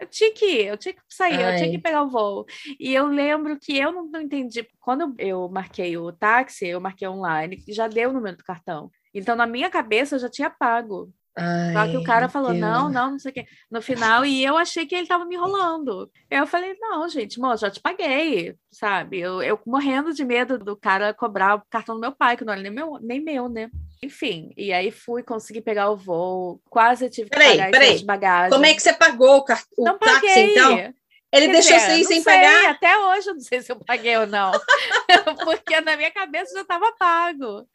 Eu tinha que ir, eu tinha que sair, Ai. eu tinha que pegar o voo. E eu lembro que eu não, não entendi. Quando eu marquei o táxi, eu marquei online, já deu o número do cartão. Então, na minha cabeça, eu já tinha pago. Ai, Só que o cara falou, Deus. não, não, não sei o quê. No final, e eu achei que ele estava me enrolando. Eu falei, não, gente, moço, já te paguei, sabe? Eu, eu morrendo de medo do cara cobrar o cartão do meu pai, que não era nem meu, nem meu, né? Enfim, e aí fui, consegui pegar o voo, quase tive que peraí, pagar peraí. Como é que você pagou o, o não táxi, paguei. então? Ele Quer deixou dizer, você ir sem sei, pagar? Até hoje eu não sei se eu paguei ou não. Porque na minha cabeça já estava pago.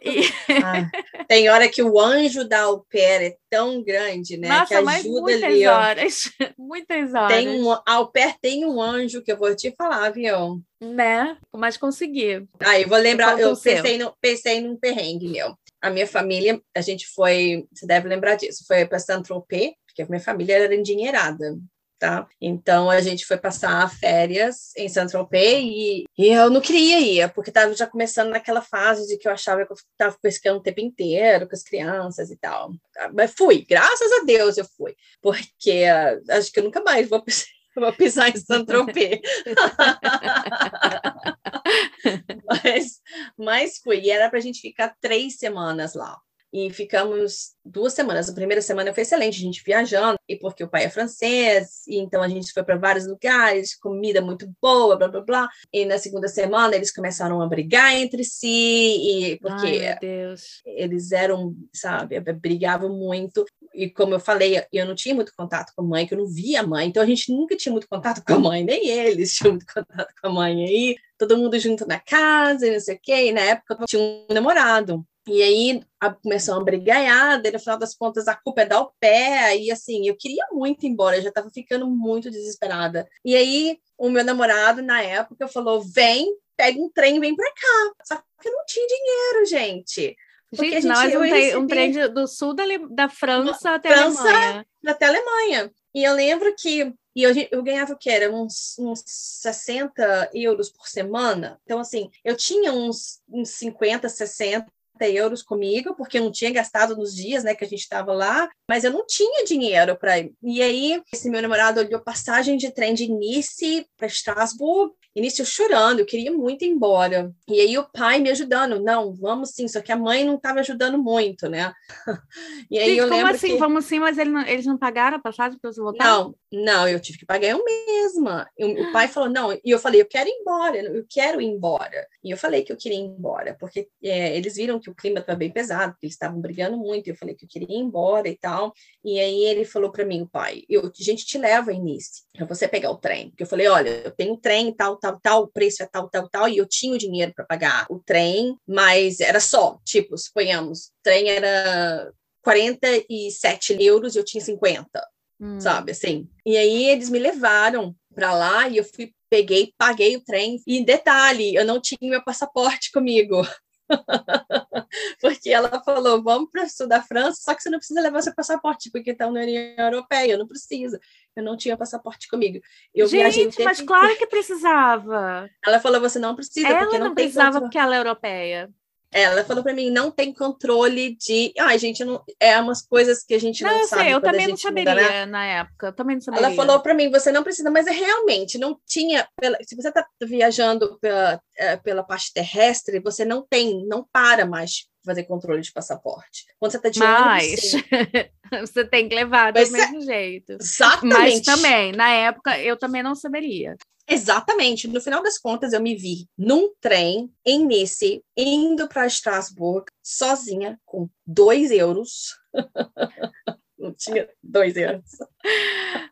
E... Ah, tem hora que o anjo da au pair é tão grande, né? Nossa, que ajuda muitas ali, horas. muitas horas. Tem um, a au pair tem um anjo que eu vou te falar, avião. Né? Mas consegui. Ah, eu vou lembrar, eu pensei, no, pensei num perrengue meu. A minha família, a gente foi, você deve lembrar disso, foi para Saint-Tropez, porque a minha família era endinheirada tá? Então a gente foi passar férias em Saint-Tropez e, e, eu não queria ir, porque estava já começando naquela fase de que eu achava que eu estava pescando o tempo inteiro com as crianças e tal. Mas fui, graças a Deus eu fui, porque uh, acho que eu nunca mais vou vou pisar em Saint-Tropez. mas, mas fui, e era para a gente ficar três semanas lá e ficamos duas semanas. A primeira semana foi excelente, a gente viajando, e porque o pai é francês, e então a gente foi para vários lugares, comida muito boa, blá blá blá. E na segunda semana eles começaram a brigar entre si, e porque Ai, eles eram, sabe, brigavam muito. E como eu falei, eu não tinha muito contato com a mãe, que eu não via a mãe, então a gente nunca tinha muito contato com a mãe, nem eles tinham muito contato com a mãe. Aí todo mundo junto na casa, e não sei o quê, e na época eu tinha um namorado. E aí a, começou uma brigaiada, e no final das contas a culpa é dar o pé, e assim, eu queria muito ir embora, eu já estava ficando muito desesperada. E aí o meu namorado, na época, falou: vem, pega um trem, vem para cá. Só que eu não tinha dinheiro, gente. Gente, gente nós um, recebi... um trem do sul da, da França até França, a Alemanha. Até a Alemanha. E eu lembro que e eu, eu ganhava o que? Era uns, uns 60 euros por semana. Então, assim, eu tinha uns, uns 50, 60 euros comigo, porque eu não tinha gastado nos dias né, que a gente estava lá, mas eu não tinha dinheiro para ir. E aí, esse meu namorado olhou passagem de trem de Nice para Estrasburgo início chorando, eu queria muito ir embora. E aí o pai me ajudando, não, vamos sim, só que a mãe não estava ajudando muito, né? E aí Gente, eu como assim? Que... Vamos sim, mas ele não, eles não pagaram a passagem para você voltar? Não, não, eu tive que pagar eu mesma. Eu, o pai falou, não, e eu falei, eu quero ir embora, eu quero ir embora. E eu falei que eu queria ir embora, porque é, eles viram que o clima estava bem pesado, que eles estavam brigando muito, eu falei que eu queria ir embora e tal. E aí ele falou para mim, o pai, eu, a gente te leva em Nice, para você pegar o trem. Porque eu falei, olha, eu tenho trem tal, tal, tal, o preço é tal, tal, tal, e eu tinha o dinheiro para pagar o trem, mas era só, tipo, suponhamos, o trem era 47 euros e eu tinha 50, hum. sabe, assim. E aí eles me levaram para lá e eu fui peguei, paguei o trem. E detalhe, eu não tinha meu passaporte comigo. porque ela falou: vamos para da França, só que você não precisa levar seu passaporte, porque está na União Europeia, não precisa. Eu não tinha passaporte comigo. Eu Gente, mas claro que precisava. Ela falou: você não precisa, ela porque não, não precisava porque ela é europeia. Ela falou para mim, não tem controle de. Ai, gente, não... é umas coisas que a gente não, não sabe. Sei, eu também não saberia muda, né? na época. Eu também não saberia. Ela falou para mim, você não precisa, mas é realmente não tinha. Se você está viajando pela, é, pela parte terrestre, você não tem, não para mais fazer controle de passaporte. Quando você está de Mas você tem que levar do mas, é mesmo jeito. Exatamente. Mas também, na época, eu também não saberia. Exatamente. No final das contas, eu me vi num trem em Nice, indo para Estrasburgo, sozinha, com dois euros. Não tinha dois euros.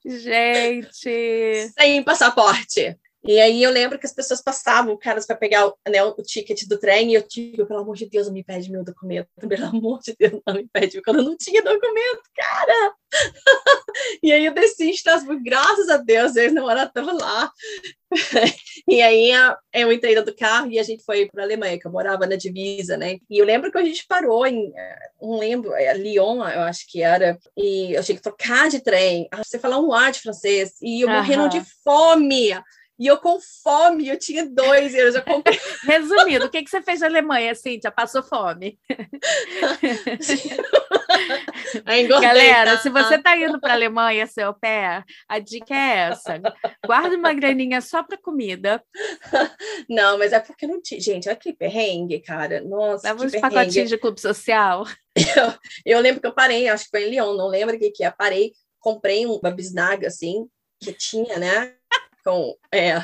Gente! Sem passaporte. E aí eu lembro que as pessoas passavam, caras, para pegar o, né, o ticket do trem, e eu digo, pelo amor de Deus, não me pede meu documento, pelo amor de Deus, não me pede, quando eu não tinha documento, cara! e aí eu desci em graças a Deus, eles não estavam lá. e aí eu entrei dentro do carro e a gente foi para a Alemanha, que eu morava na divisa, né? E eu lembro que a gente parou em, não lembro, é, Lyon, eu acho que era, e eu tinha que trocar de trem. Ah, você falar um ar de francês, e eu morrendo de fome. E eu com fome, eu tinha dois eu comprei. Resumindo, o que, que você fez na Alemanha, Cíntia? Passou fome. engordei, Galera, tá? se você está indo para a Alemanha, seu pé, a dica é essa. Guarda uma graninha só para comida. Não, mas é porque não tinha. Gente, olha que perrengue, cara. Nossa. Leva uns perrengue. pacotinhos de clube social. Eu, eu, lembro que eu parei, acho que foi em Lyon, não lembro o que, que é. Parei, comprei uma bisnaga assim, que tinha, né? Com é,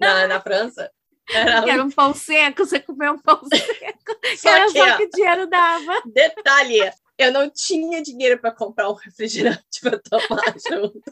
na, na, França. Era, um pão seco, você comeu um pão seco. Só era que, só que dinheiro dava. Detalhe, eu não tinha dinheiro para comprar um refrigerante para tomar junto.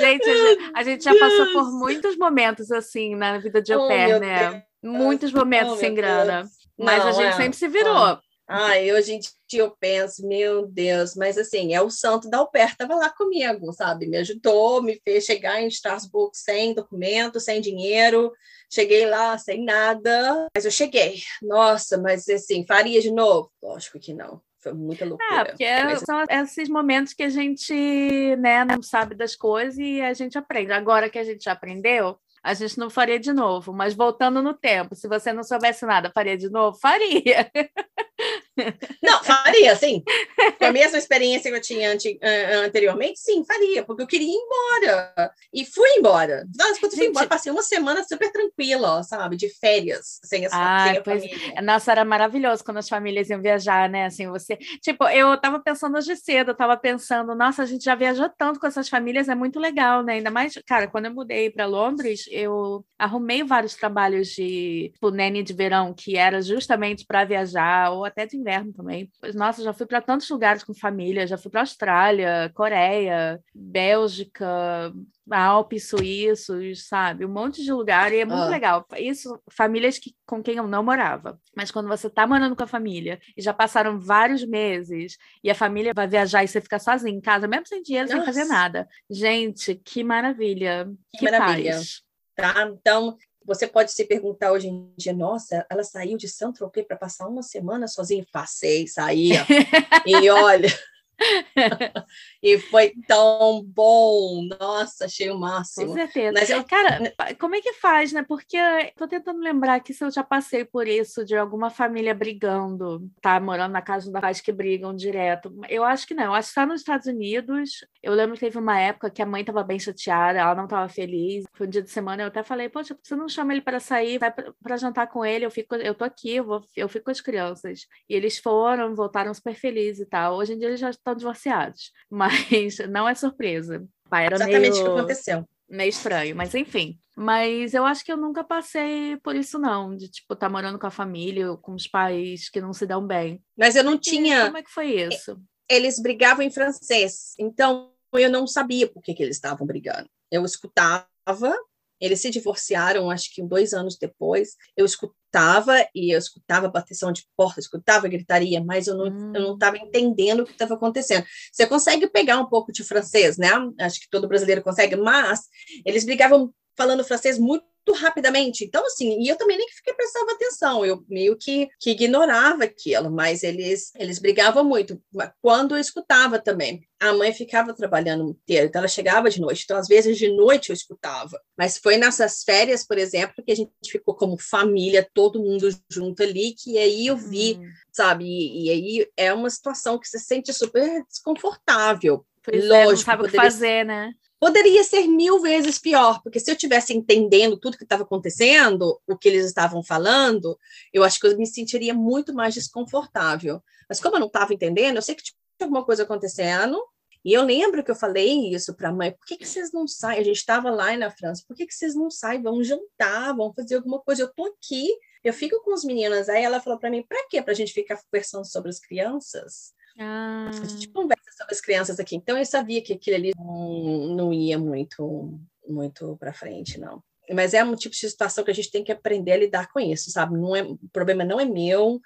Gente, a, a gente já passou por muitos momentos assim na vida de au pair, oh, né? Deus. Muitos momentos oh, sem grana. Mas não, a gente é. sempre se virou. Ai, hoje em dia eu penso, meu Deus, mas assim, é o santo da Alper, estava lá comigo, sabe? Me ajudou, me fez chegar em Strasbourg sem documento, sem dinheiro. Cheguei lá sem nada, mas eu cheguei. Nossa, mas assim, faria de novo? Lógico que não. Foi muita loucura. É, porque mas... são esses momentos que a gente né, não sabe das coisas e a gente aprende. Agora que a gente já aprendeu, a gente não faria de novo. Mas voltando no tempo, se você não soubesse nada, faria de novo? Faria. Não, faria, sim. Com a mesma experiência que eu tinha anteriormente, sim, faria, porque eu queria ir embora. E fui embora. Quando eu fui embora, passei uma semana super tranquila, sabe? De férias, sem, as, ah, pois, família. Nossa, era maravilhoso quando as famílias iam viajar, né? Assim, você... Tipo, eu tava pensando hoje cedo, eu tava pensando, nossa, a gente já viajou tanto com essas famílias, é muito legal, né? Ainda mais, cara, quando eu mudei para Londres, eu arrumei vários trabalhos de, tipo, nene de verão, que era justamente para viajar, ou até de inverno também. Nossa, já fui para tantos lugares com família, já fui para Austrália, Coreia, Bélgica, Alpes suíços, sabe? Um monte de lugar e é muito ah. legal. Isso, famílias que, com quem eu não morava. Mas quando você tá morando com a família e já passaram vários meses e a família vai viajar e você fica sozinho em casa, mesmo sem dinheiro, Nossa. sem fazer nada. Gente, que maravilha. Que, que maravilha. Paz. Tá? Então, você pode se perguntar hoje em dia, nossa, ela saiu de Saint-Tropez para passar uma semana sozinha? Passei, saía. e olha, e foi tão bom. Nossa, achei o máximo. Com certeza. Mas eu... Cara, né como é que faz, né? Porque tô tentando lembrar aqui se eu já passei por isso, de alguma família brigando, tá? Morando na casa dos pais que brigam direto. Eu acho que não. Eu acho que está nos Estados Unidos. Eu lembro que teve uma época que a mãe tava bem chateada, ela não tava feliz. Foi um dia de semana, eu até falei, poxa, você não chama ele para sair, vai para jantar com ele, eu fico, eu tô aqui, eu, vou, eu fico com as crianças. E eles foram, voltaram super felizes e tal. Hoje em dia eles já estão divorciados, mas não é surpresa. Pai, era Exatamente meio, o que aconteceu. Meio estranho, mas enfim. Mas eu acho que eu nunca passei por isso, não, de tipo, estar tá morando com a família, com os pais que não se dão bem. Mas eu não tinha. Como é que foi isso? Eles brigavam em francês, então eu não sabia por que, que eles estavam brigando. Eu escutava eles se divorciaram, acho que dois anos depois. Eu escutava e eu escutava bateção de porta, escutava gritaria, mas eu não hum. eu não estava entendendo o que estava acontecendo. Você consegue pegar um pouco de francês, né? Acho que todo brasileiro consegue, mas eles brigavam falando francês muito rapidamente. Então, assim, e eu também nem fiquei prestava atenção, eu meio que, que ignorava aquilo, mas eles, eles brigavam muito. Quando eu escutava também, a mãe ficava trabalhando inteiro, então ela chegava de noite, então às vezes de noite eu escutava. Mas foi nessas férias, por exemplo, que a gente ficou como família, todo mundo junto ali, que aí eu vi, hum. sabe? E, e, aí é uma situação que se sente super desconfortável. Pois Lógico, é, não sabe o que fazer, né? Poderia ser mil vezes pior, porque se eu tivesse entendendo tudo que estava acontecendo, o que eles estavam falando, eu acho que eu me sentiria muito mais desconfortável. Mas como eu não estava entendendo, eu sei que tinha alguma coisa acontecendo, e eu lembro que eu falei isso para a mãe: por que, que vocês não saem? A gente estava lá na França, por que, que vocês não saem? Vão jantar, vão fazer alguma coisa. Eu estou aqui, eu fico com os meninos. Aí ela falou para mim: para quê? Para a gente ficar conversando sobre as crianças? Ah. A gente conversa sobre as crianças aqui. Então eu sabia que aquilo ali não, não ia muito, muito para frente, não. Mas é um tipo de situação que a gente tem que aprender a lidar com isso, sabe? Não é, o problema não é meu,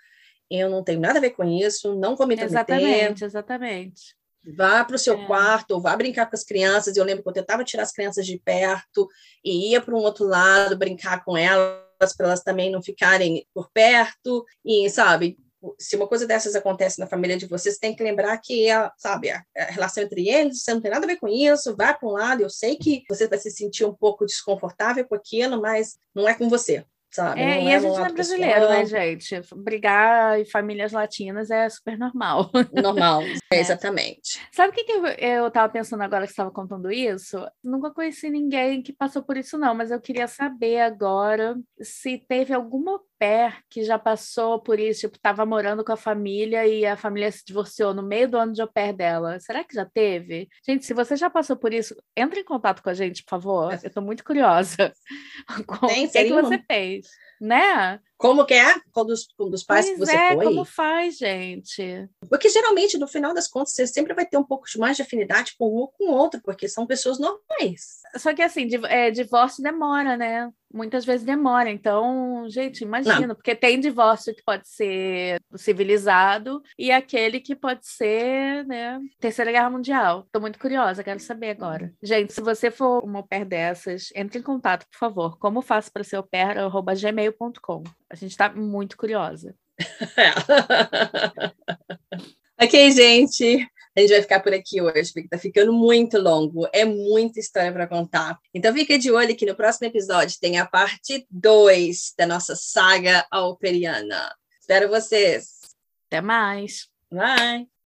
eu não tenho nada a ver com isso, não vou me Exatamente, exatamente. Vá para o seu é. quarto, vá brincar com as crianças. Eu lembro que eu tentava tirar as crianças de perto e ia para um outro lado brincar com elas, para elas também não ficarem por perto, e sabe, se uma coisa dessas acontece na família de vocês, tem que lembrar que, a, sabe, a, a, relação entre eles, você não tem nada a ver com isso, vai para um lado, eu sei que você vai se sentir um pouco desconfortável com aquilo, mas não é com você, sabe? É, e é a gente não é brasileiro, né, gente? Brigar em famílias latinas é super normal. Normal, é. exatamente. Sabe o que, que eu, eu tava pensando agora que você estava contando isso? Nunca conheci ninguém que passou por isso, não, mas eu queria saber agora se teve alguma pé que já passou por isso, tipo, estava morando com a família e a família se divorciou no meio do ano de au pair dela. Será que já teve? Gente, se você já passou por isso, entre em contato com a gente, por favor. Eu estou muito curiosa. o que, é que você fez? Né? Como que é? Qual dos, qual dos pais pois que você é, foi? como faz, gente? Porque geralmente, no final das contas, você sempre vai ter um pouco mais de afinidade com um ou com o outro, porque são pessoas normais. Só que assim, é, divórcio demora, né? Muitas vezes demora. Então, gente, imagina, Não. porque tem divórcio que pode ser civilizado e aquele que pode ser, né, Terceira Guerra Mundial. Estou muito curiosa, quero saber agora. Gente, se você for uma au pair dessas, entre em contato, por favor. Como faço para ser au pair? gmail.com. A gente está muito curiosa. ok, gente. A gente vai ficar por aqui hoje, porque está ficando muito longo. É muita história para contar. Então fica de olho que no próximo episódio tem a parte 2 da nossa saga alperiana. Espero vocês. Até mais. Bye.